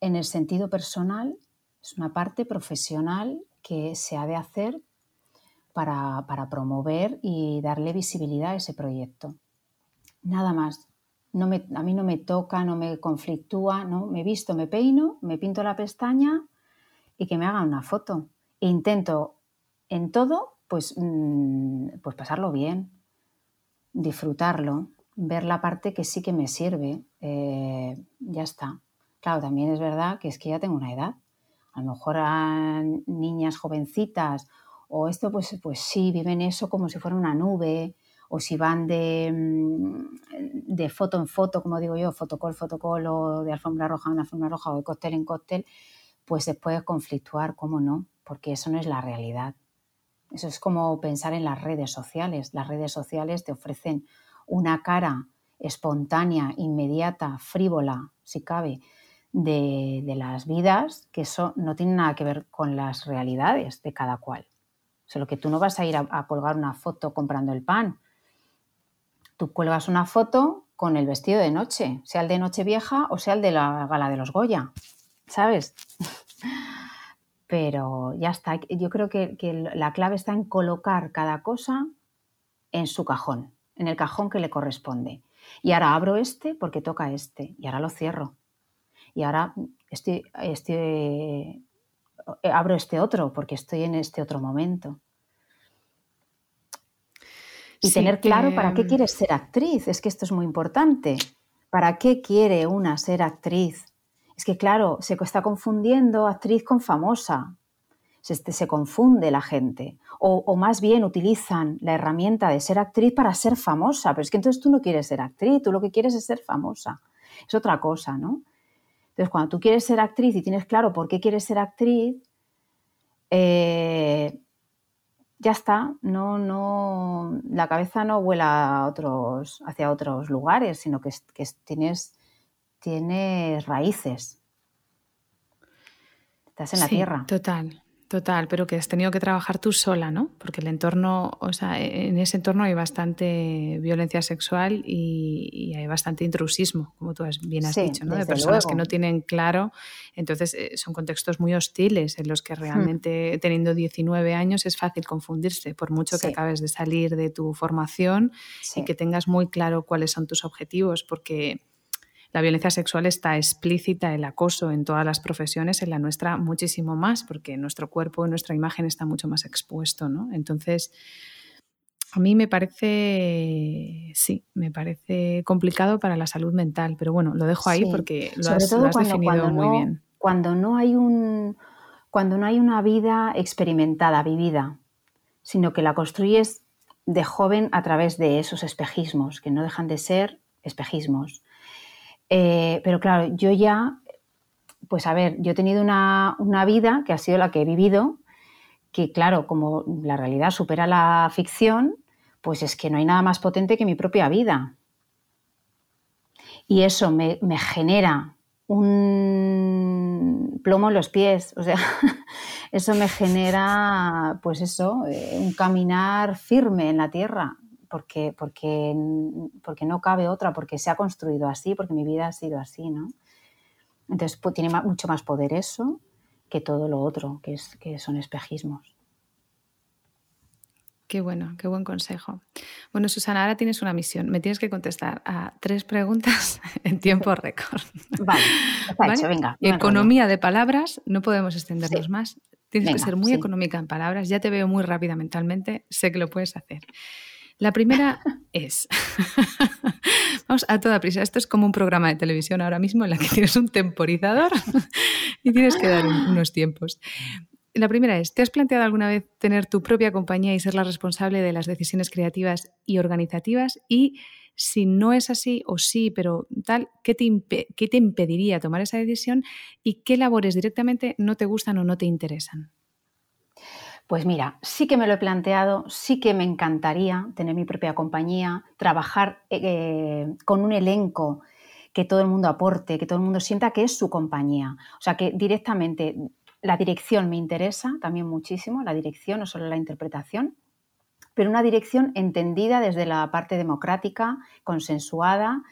Speaker 2: en el sentido personal, es una parte profesional que se ha de hacer para, promover y darle visibilidad a ese proyecto. Nada más. A mí no me toca, no me conflictúa, ¿no? me visto, me peino, me pinto la pestaña y que me hagan una foto. E intento en todo pues, mm, pues pasarlo bien, disfrutarlo, ver la parte que sí que me sirve. Eh, ya está. Claro, también es verdad que es que ya tengo una edad. A lo mejor niñas jovencitas o esto, pues, pues sí, viven eso como si fuera una nube o si van de, mm, de foto en foto, como digo yo, fotocol, fotocol o de alfombra roja en alfombra roja o de cóctel en cóctel, pues puede conflictuar, ¿cómo no? Porque eso no es la realidad. Eso es como pensar en las redes sociales. Las redes sociales te ofrecen una cara espontánea, inmediata, frívola, si cabe, de, las vidas, que eso no tiene nada que ver con las realidades de cada cual. O lo que tú no vas a ir a, colgar una foto comprando el pan. Tú cuelgas una foto con el vestido de noche, sea el de noche vieja o sea el de la gala de los Goya, ¿sabes? pero ya está. Yo creo que, la clave está en colocar cada cosa en su cajón, en el cajón que le corresponde. Y ahora abro este porque toca este, y ahora lo cierro. Y ahora estoy, estoy, abro este otro porque estoy en este otro momento. Y tener claro para qué quieres ser actriz, es que esto es muy importante. ¿Para qué quiere una ser actriz? Es que, claro, se está confundiendo actriz con famosa. Se, se confunde la gente. O, más bien utilizan la herramienta de ser actriz para ser famosa. Pero es que entonces tú no quieres ser actriz, tú lo que quieres es ser famosa. Es otra cosa, ¿no? Entonces, cuando tú quieres ser actriz y tienes claro por qué quieres ser actriz, eh, ya está, no, no, la cabeza no vuela a otros, hacia otros lugares, sino que, que tienes tienes raíces. Estás en la tierra.
Speaker 1: Total. Total, pero que has tenido que trabajar tú sola, ¿no? Porque el entorno, o sea, en ese entorno hay bastante violencia sexual y, hay bastante intrusismo, como tú bien has dicho, ¿no? De personas que no tienen claro. Entonces, eh, son contextos muy hostiles en los que hmm. realmente, teniendo 19 años, es fácil confundirse, por mucho que acabes de salir de tu formación y que tengas muy claro cuáles son tus objetivos, porque la violencia sexual está explícita, el acoso en todas las profesiones, en la nuestra muchísimo más, porque nuestro cuerpo y nuestra imagen está mucho más expuesto, ¿no? Entonces, a mí me parece, sí, me parece complicado para la salud mental, pero bueno, lo dejo ahí porque lo has, definido muy bien.
Speaker 2: Cuando no hay un, cuando no hay una vida experimentada, vivida, sino que la construyes de joven a través de esos espejismos, que no dejan de ser espejismos. Eh, pero claro, yo ya, pues a ver, yo he tenido una, vida que ha sido la que he vivido, que claro, como la realidad supera la ficción, pues es que no hay nada más potente que mi propia vida. Y eso me, genera un plomo en los pies, o sea, eso me genera, pues eso, eh, un caminar firme en la tierra, porque, porque, porque no cabe otra, porque se ha construido así, porque mi vida ha sido así, ¿no? Entonces pues, tiene mucho más poder eso que todo lo otro, que, es, que son espejismos.
Speaker 1: Qué bueno, qué buen consejo. Bueno, Susana, ahora tienes una misión. Me tienes que contestar a tres preguntas en tiempo récord.
Speaker 2: Vale, ¿Vale? venga.
Speaker 1: Economía de palabras, no podemos extendernos más. Tienes que ser muy económica en palabras. Ya te veo muy rápida mentalmente, sé que lo puedes hacer. La primera es, vamos a toda prisa, esto es como un programa de televisión ahora mismo en la que tienes un temporizador y tienes que dar unos tiempos. La primera es, ¿te has planteado alguna vez tener tu propia compañía y ser la responsable de las decisiones creativas y organizativas? Y si no es así o sí, pero tal, ¿qué te, qué te impediría tomar esa decisión y qué labores directamente no te gustan o no te interesan?
Speaker 2: Pues mira, sí que me lo he planteado, sí que me encantaría tener mi propia compañía, trabajar eh, con un elenco que todo el mundo aporte, que todo el mundo sienta que es su compañía. O sea, que directamente la dirección me interesa también muchísimo, la dirección, no solo la interpretación, pero una dirección entendida desde la parte democrática, consensuada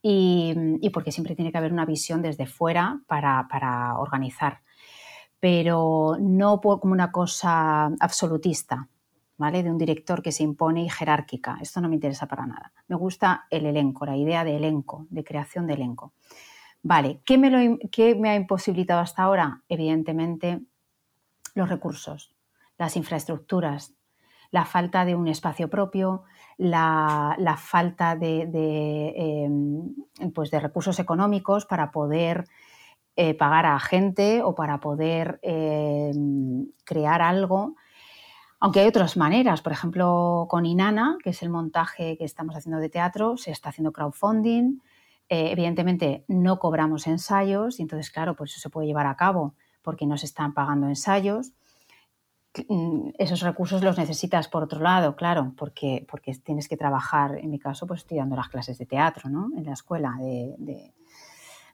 Speaker 2: y, porque siempre tiene que haber una visión desde fuera para, para organizar pero no como una cosa absolutista, ¿vale? De un director que se impone y jerárquica. Esto no me interesa para nada. Me gusta el elenco, la idea de elenco, de creación de elenco. Vale, ¿qué me, me ha imposibilitado hasta ahora? Evidentemente, los recursos, las infraestructuras, la falta de un espacio propio, la, falta de, em, pues de recursos económicos para poder eh, pagar a gente o para poder eh, crear algo. Aunque hay otras maneras, por ejemplo, con Inana, que es el montaje que estamos haciendo de teatro, se está haciendo crowdfunding. Eh, evidentemente no cobramos ensayos y entonces, claro, pues eso se puede llevar a cabo porque no se están pagando ensayos. Mm, esos recursos los necesitas por otro lado, claro, porque, porque tienes que trabajar, en mi caso, pues estoy dando las clases de teatro, ¿no? En la escuela de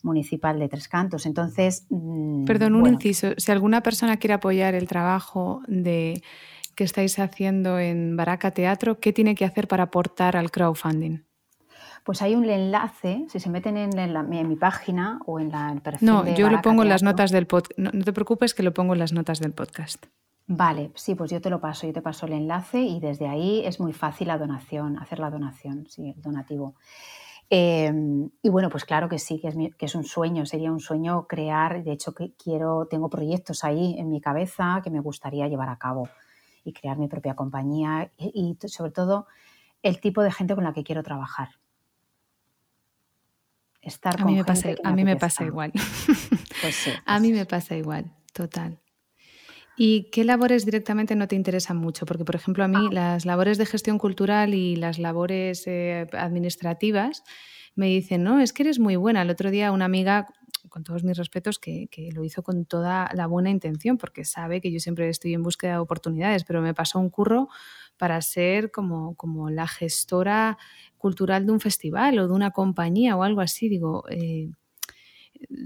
Speaker 2: municipal de Tres Cantos. Entonces.
Speaker 1: Mm, Perdón, un inciso. Si alguna persona quiere apoyar el trabajo de que estáis haciendo en Baraca Teatro, ¿qué tiene que hacer para aportar al crowdfunding?
Speaker 2: Pues hay un enlace, si se meten en, mi página o en la, el perfil.
Speaker 1: No, yo lo pongo en las notas del podcast. No, te preocupes que lo pongo en las notas del podcast.
Speaker 2: Vale, sí, pues yo te lo paso, yo te paso el enlace y desde ahí es muy fácil la donación, hacer la donación, sí, el donativo. Em, y bueno, pues claro que sí, que es, que es, un sueño, sería un sueño crear, de hecho que quiero, tengo proyectos ahí en mi cabeza que me gustaría llevar a cabo y crear mi propia compañía y, sobre todo el tipo de gente con la que quiero trabajar.
Speaker 1: Estar a mí me pasa, a mí me pasa igual. Pues a mí me pasa igual, total. ¿Y qué labores directamente no te interesan mucho? Porque, por ejemplo, a mí ah. las labores de gestión cultural y las labores eh, administrativas me dicen, no, es que eres muy buena. El otro día una amiga, con todos mis respetos, que, lo hizo con toda la buena intención, porque sabe que yo siempre estoy en búsqueda de oportunidades, pero me pasó un curro para ser como, como la gestora cultural de un festival o de una compañía o algo así. Digo, eh,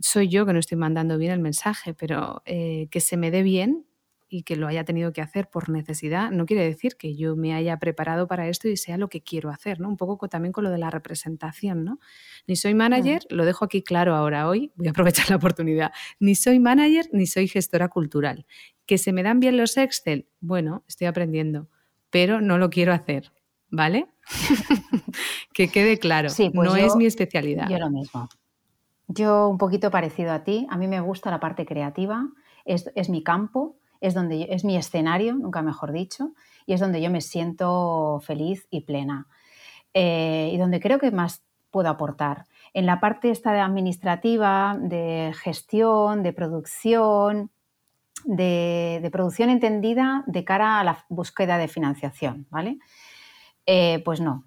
Speaker 1: soy yo que no estoy mandando bien el mensaje, pero eh, que se me dé bien y que lo haya tenido que hacer por necesidad, no quiere decir que yo me haya preparado para esto y sea lo que quiero hacer, ¿no? Un poco también con lo de la representación, ¿no? Ni soy manager, lo dejo aquí claro ahora hoy, voy a aprovechar la oportunidad, ni soy manager ni soy gestora cultural. ¿Que se me dan bien los Excel? Bueno, estoy aprendiendo, pero no lo quiero hacer, ¿vale? que quede claro, pues no es mi especialidad.
Speaker 2: Yo lo mismo. Yo un poquito parecido a ti, a mí me gusta la parte creativa, es, es mi campo, es donde es mi escenario, nunca mejor dicho, y es donde yo me siento feliz y plena. Eh, y donde creo que más puedo aportar. En la parte esta de administrativa, de gestión, de producción, de, producción entendida de cara a la búsqueda de financiación, ¿vale? Eh, pues no,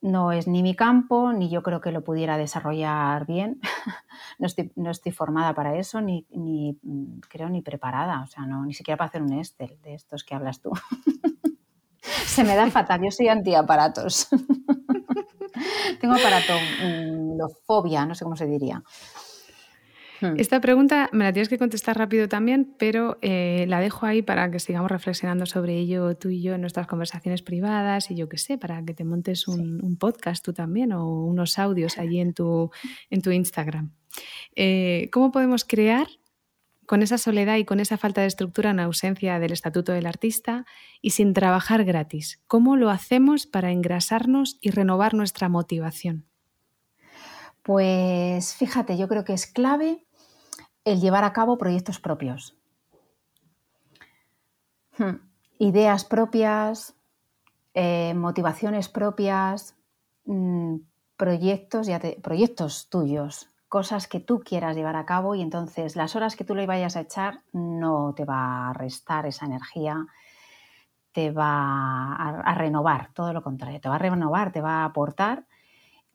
Speaker 2: no no es ni mi campo, ni yo creo que lo pudiera desarrollar bien. no, estoy, formada para eso, ni, mm, creo ni preparada, o sea, no, ni siquiera para hacer un Excel de estos que hablas tú. Se me da fatal, yo soy antiaparatos. Tengo aparato, mm, fobia, no sé cómo se diría.
Speaker 1: Hmm. Esta pregunta me la tienes que contestar rápido también, pero eh, la dejo ahí para que sigamos reflexionando sobre ello tú y yo en nuestras conversaciones privadas y yo qué sé, para que te montes un, podcast tú también o unos audios allí en tu, en tu Instagram. Eh, ¿Cómo podemos crear con esa soledad y con esa falta de estructura en ausencia del estatuto del artista y sin trabajar gratis? ¿Cómo lo hacemos para engrasarnos y renovar nuestra motivación?
Speaker 2: Pues fíjate, yo creo que es clave el llevar a cabo proyectos propios. Hmm. Ideas propias, eh, motivaciones propias, mm, proyectos, proyectos tuyos, cosas que tú quieras llevar a cabo y entonces las horas que tú le vayas a echar no te va a restar esa energía, te va a renovar, todo lo contrario, te va a renovar, te va a aportar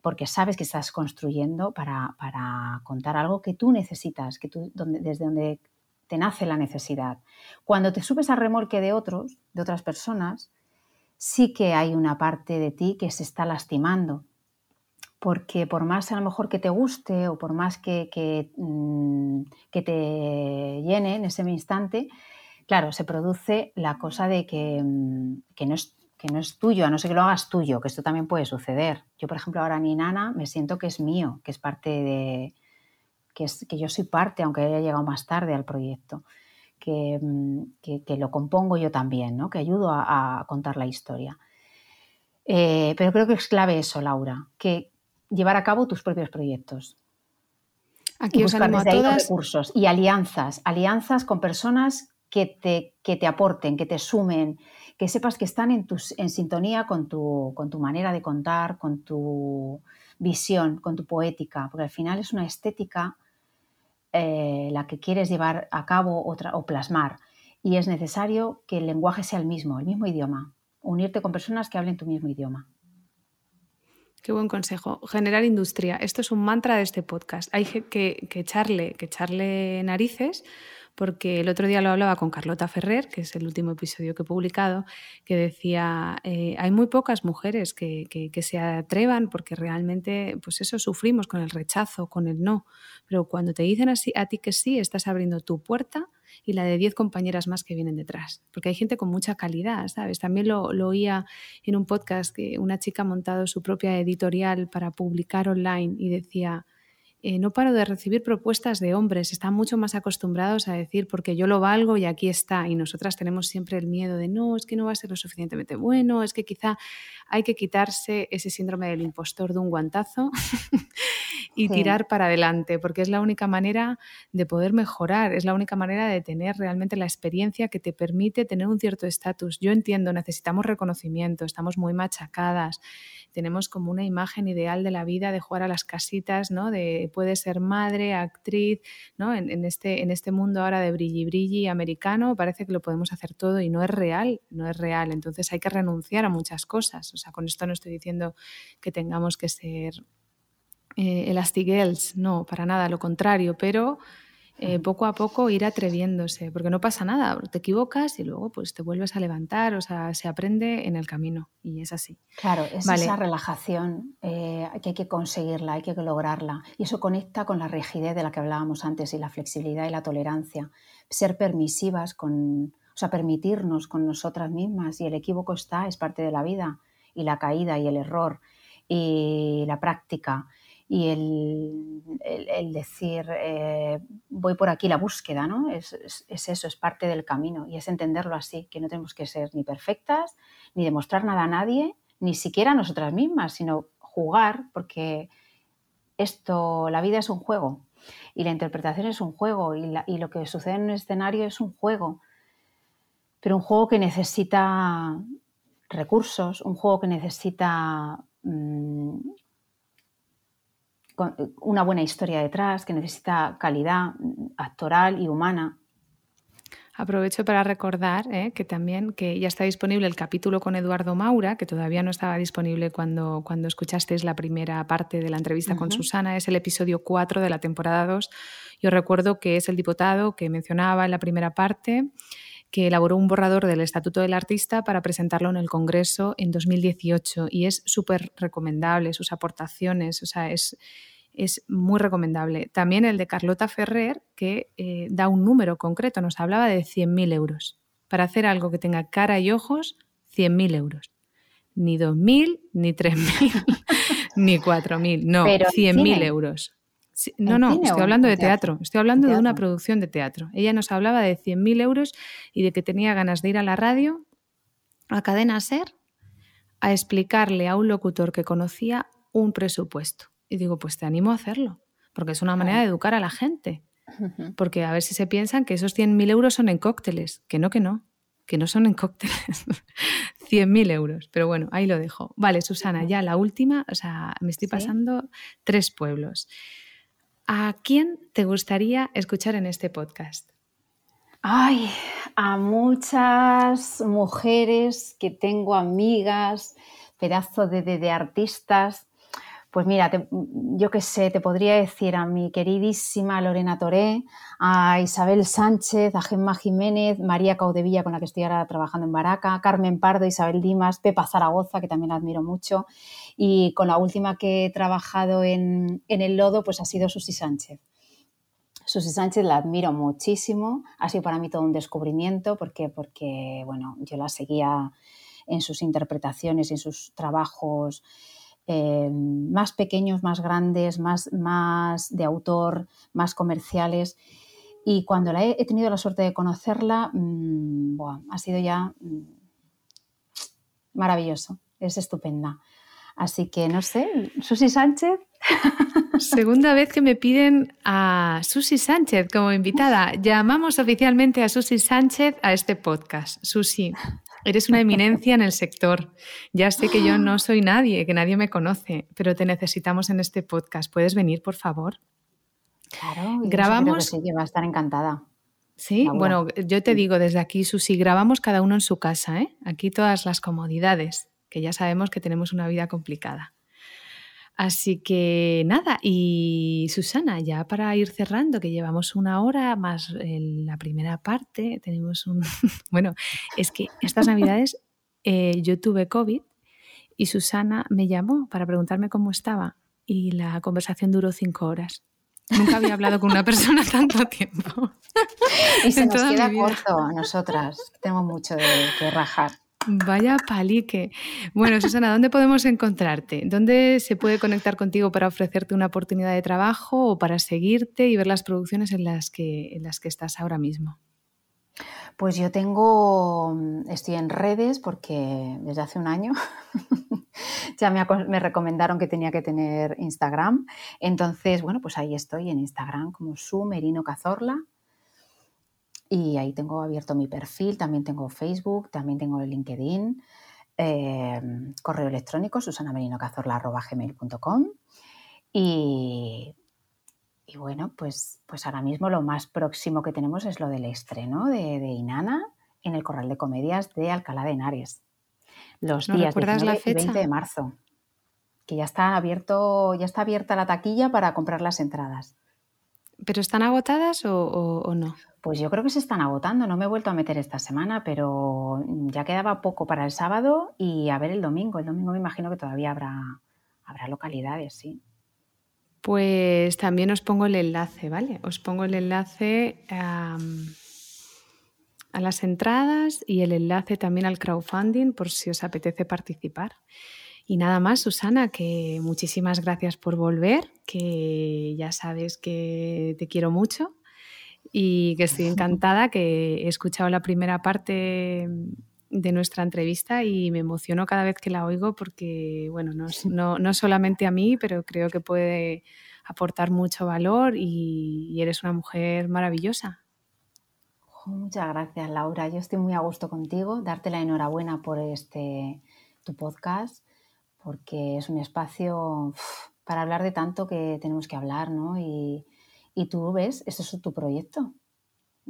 Speaker 2: porque sabes que estás construyendo para, contar algo que tú necesitas, que tú, desde donde te nace la necesidad. Cuando te subes al remolque de otros, de otras personas, sí que hay una parte de ti que se está lastimando. Porque por más a lo mejor que te guste o por más que, que, mm, que te llene en ese instante, claro, se produce la cosa de que, mm, que no es que no es tuyo, a no ser que lo hagas tuyo, que esto también puede suceder. Yo, por ejemplo, ahora ni Nana me siento que es mío, que es parte de. que, es, que yo soy parte, aunque haya llegado más tarde al proyecto, que, mm, lo compongo yo también, ¿no? que ayudo a, contar la historia. Eh, pero creo que es clave eso, Laura, que llevar a cabo tus propios proyectos. Aquí y desde ahí recursos y alianzas, alianzas con personas que te, que te aporten, que te sumen, que sepas que están en, en sintonía con tu, con tu manera de contar, con tu visión, con tu poética, porque al final es una estética eh, la que quieres llevar a cabo o, o plasmar y es necesario que el lenguaje sea el mismo, el mismo idioma, unirte con personas que hablen tu mismo idioma.
Speaker 1: Qué buen consejo. Generar industria. Esto es un mantra de este podcast. Hay que, que, echarle, que echarle narices porque el otro día lo hablaba con Carlota Ferrer, que es el último episodio que he publicado, que decía, eh, hay muy pocas mujeres que, se atrevan porque realmente, pues eso, sufrimos con el rechazo, con el no, pero cuando te dicen así, a ti que sí, estás abriendo tu puerta y la de 10 compañeras más que vienen detrás, porque hay gente con mucha calidad, ¿sabes? También lo, lo oía en un podcast que una chica ha montado su propia editorial para publicar online y decía, eh, no paro de recibir propuestas de hombres, están mucho más acostumbrados a decir porque yo lo valgo y aquí está, y nosotras tenemos siempre el miedo de no, es que no va a ser lo suficientemente bueno, es que quizá hay que quitarse ese síndrome del impostor de un guantazo y tirar para adelante, porque es la única manera de poder mejorar, es la única manera de tener realmente la experiencia que te permite tener un cierto estatus. Yo entiendo, necesitamos reconocimiento, estamos muy machacadas, tenemos como una imagen ideal de la vida de jugar a las casitas, ¿no? De puede ser madre, actriz, ¿no? En, este, en este mundo ahora de brilli brilli americano parece que lo podemos hacer todo y no es real, no es real. Entonces hay que renunciar a muchas cosas sea, con esto no estoy diciendo que tengamos que ser eh, elastigirls, no, para nada, lo contrario, pero eh, poco a poco ir atreviéndose, porque no pasa nada, te equivocas y luego pues te vuelves a levantar, o sea, se aprende en el camino y es así.
Speaker 2: Claro, es esa relajación eh, que hay que conseguirla, hay que lograrla y eso conecta con la rigidez de la que hablábamos antes y la flexibilidad y la tolerancia, ser permisivas con, o sea, permitirnos con nosotras mismas y el equívoco está, es parte de la vida y la caída y el error y la práctica y el, decir eh, voy por aquí la búsqueda, ¿no? Es, eso, es parte del camino y es entenderlo así, que no tenemos que ser ni perfectas, ni demostrar nada a nadie, ni siquiera a nosotras mismas, sino jugar, porque esto, la vida es un juego y la interpretación es un juego y, y lo que sucede en un escenario es un juego, pero un juego que necesita recursos, un juego que necesita mm, una buena historia detrás, que necesita calidad actoral y humana.
Speaker 1: Aprovecho para recordar eh, que también que ya está disponible el capítulo con Eduardo Maura, que todavía no estaba disponible cuando, cuando escuchasteis la primera parte de la entrevista con Susana, es el episodio 4 de la temporada 2. Yo recuerdo que es el diputado que mencionaba en la primera parte que elaboró un borrador del Estatuto del Artista para presentarlo en el Congreso en 2018 y es súper recomendable, sus aportaciones, o sea, es, es muy recomendable. También el de Carlota Ferrer, que eh, da un número concreto, nos hablaba de 100.000 euros. Para hacer algo que tenga cara y ojos, 100.000 euros. Ni 2.000, ni 3.000, ni 4.000, no, 100.000 euros no, no, estoy hablando de teatro? estoy hablando de una producción de teatro. Ella nos hablaba de 100.000 euros y de que tenía ganas de ir a la radio, a Cadena Ser, a explicarle a un locutor que conocía un presupuesto. Y digo, pues te animo a hacerlo, porque es una manera de educar a la gente. Porque a ver si se piensan que esos 100.000 euros son en cócteles, que no, que no, que no son en cócteles. 100.000 euros, pero bueno, ahí lo dejo. Vale, Susana, ya la última, o sea, me estoy pasando tres pueblos. ¿A quién te gustaría escuchar en este podcast?
Speaker 2: Ay, a muchas mujeres que tengo amigas, pedazo de, de, artistas pues mira, yo qué sé, te podría decir a mi queridísima Lorena Toré, a Isabel Sánchez, a Gemma Jiménez, María Caudevilla, con la que estoy ahora trabajando en Baraca, Carmen Pardo, Isabel Dimas, Pepa Zaragoza, que también la admiro mucho, y con la última que he trabajado en, El Lodo, pues ha sido Susi Sánchez. Susi Sánchez la admiro muchísimo, ha sido para mí todo un descubrimiento, porque, porque bueno, yo la seguía en sus interpretaciones, en sus trabajos eh, más pequeños, más grandes, más, más de autor, más comerciales. Y cuando la he, tenido la suerte de conocerla, mm, ha sido ya mm, maravilloso, es estupenda. Así que no sé, Susi Sánchez.
Speaker 1: Segunda vez que me piden a Susi Sánchez como invitada. Llamamos oficialmente a Susi Sánchez a este podcast. Susi, Eres una eminencia en el sector. Ya sé que yo no soy nadie, que nadie me conoce, pero te necesitamos en este podcast. ¿Puedes venir, por favor?
Speaker 2: Claro, grabamos. sí, que va a estar encantada.
Speaker 1: Sí, bueno, yo te digo desde aquí, Susi, grabamos cada uno en su casa, ¿eh? Aquí todas las comodidades, que ya sabemos que tenemos una vida complicada. Así que nada, y Susana, ya para ir cerrando, que llevamos una hora más en la primera parte, tenemos un... bueno, es que estas navidades eh, yo tuve COVID y Susana me llamó para preguntarme cómo estaba y la conversación duró cinco horas. Nunca había hablado con una persona tanto tiempo.
Speaker 2: Y se nos queda corto a nosotras. Tenemos mucho de, de rajar.
Speaker 1: Vaya palique. Bueno, Susana, ¿dónde podemos encontrarte? ¿Dónde se puede conectar contigo para ofrecerte una oportunidad de trabajo o para seguirte y ver las producciones en las que, en las que estás ahora mismo?
Speaker 2: Pues yo tengo, estoy en redes porque desde hace un año ya me, me, recomendaron que tenía que tener Instagram. Entonces, bueno, pues ahí estoy en Instagram como su Merino Cazorla y ahí tengo abierto mi perfil, también tengo Facebook, también tengo el LinkedIn, eh, correo electrónico susanamerino.cazorla.gmail.com y, y bueno, pues, pues ahora mismo lo más próximo que tenemos es lo del estreno de, de Inana en el Corral de Comedias de Alcalá de Henares. Los días 19 la fecha? y 20 de marzo. Que ya está abierto, ya está abierta la taquilla para comprar las entradas.
Speaker 1: ¿Pero están agotadas o, o, o no?
Speaker 2: Pues yo creo que se están agotando, no me he vuelto a meter esta semana, pero ya quedaba poco para el sábado y a ver el domingo. El domingo me imagino que todavía habrá, habrá localidades, sí.
Speaker 1: Pues también os pongo el enlace, ¿vale? Os pongo el enlace a, a las entradas y el enlace también al crowdfunding por si os apetece participar. Y nada más, Susana, que muchísimas gracias por volver, que ya sabes que te quiero mucho y que estoy encantada, que he escuchado la primera parte de nuestra entrevista y me emociono cada vez que la oigo porque, bueno, no, no, no solamente a mí, pero creo que puede aportar mucho valor y, y, eres una mujer maravillosa.
Speaker 2: Muchas gracias, Laura. Yo estoy muy a gusto contigo. Darte la enhorabuena por este tu podcast, porque es un espacio para hablar de tanto que tenemos que hablar, ¿no? Y, y tú ves, este es tu proyecto.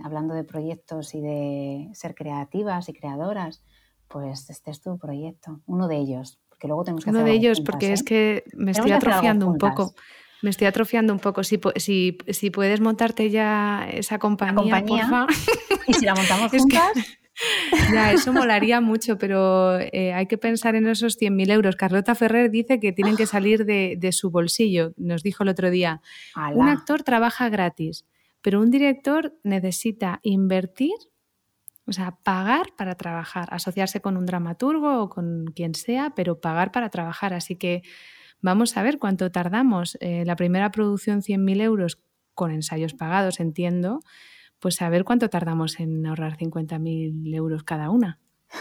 Speaker 2: Hablando de proyectos y de ser creativas y creadoras, pues este es tu proyecto, uno de ellos. Porque luego tenemos que
Speaker 1: uno
Speaker 2: hacer
Speaker 1: de ellos,
Speaker 2: juntas,
Speaker 1: porque
Speaker 2: ¿eh?
Speaker 1: es que me estoy atrofiando un poco. Me estoy atrofiando un poco. Si, si, si puedes montarte ya esa compañía,
Speaker 2: compañía
Speaker 1: porfa.
Speaker 2: Y si la montamos juntas.
Speaker 1: Es que... Ya, eso molaría mucho, pero eh, hay que pensar en esos 100.000 euros. Carlota Ferrer dice que tienen que salir de, de su bolsillo. Nos dijo el otro día, un actor trabaja gratis, pero un director necesita invertir, o sea, pagar para trabajar, asociarse con un dramaturgo o con quien sea, pero pagar para trabajar. Así que vamos a ver cuánto tardamos. Eh, la primera producción 100.000 euros con ensayos pagados, entiendo pues a ver cuánto tardamos en ahorrar 50.000 euros cada una.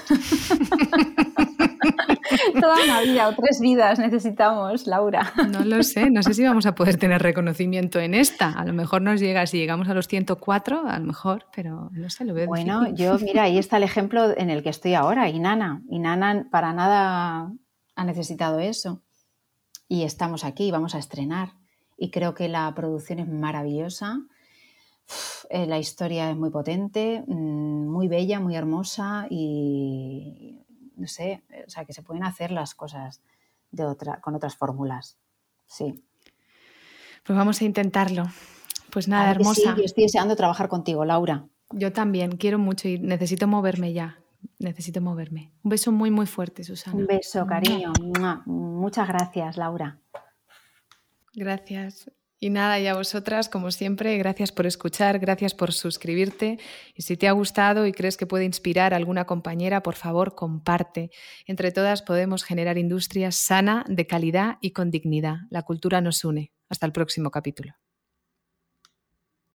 Speaker 2: Toda una vida o tres vidas necesitamos, Laura.
Speaker 1: No lo sé, no sé si vamos a poder tener reconocimiento en esta. A lo mejor nos llega, si llegamos a los 104, a lo mejor, pero no sé, lo veo
Speaker 2: Bueno,
Speaker 1: difícil.
Speaker 2: yo, mira, ahí está el ejemplo en el que estoy ahora, Inana. Inana para nada ha necesitado eso. Y estamos aquí, vamos a estrenar. Y creo que la producción es maravillosa. Eh, la historia es muy potente, mm, muy bella, muy hermosa y no sé, o sea, que se pueden hacer las cosas de otra, con otras fórmulas. Sí.
Speaker 1: Pues vamos a intentarlo. Pues nada, hermosa.
Speaker 2: Sí, yo estoy deseando trabajar contigo, Laura.
Speaker 1: Yo también quiero mucho y necesito moverme ya. Necesito moverme. Un beso muy, muy fuerte, Susana.
Speaker 2: Un beso, cariño. Muchas gracias, Laura.
Speaker 1: Gracias. Y nada, y a vosotras, como siempre, gracias por escuchar, gracias por suscribirte. Y si te ha gustado y crees que puede inspirar a alguna compañera, por favor, comparte. Entre todas podemos generar industria sana, de calidad y con dignidad. La cultura nos une. Hasta el próximo capítulo.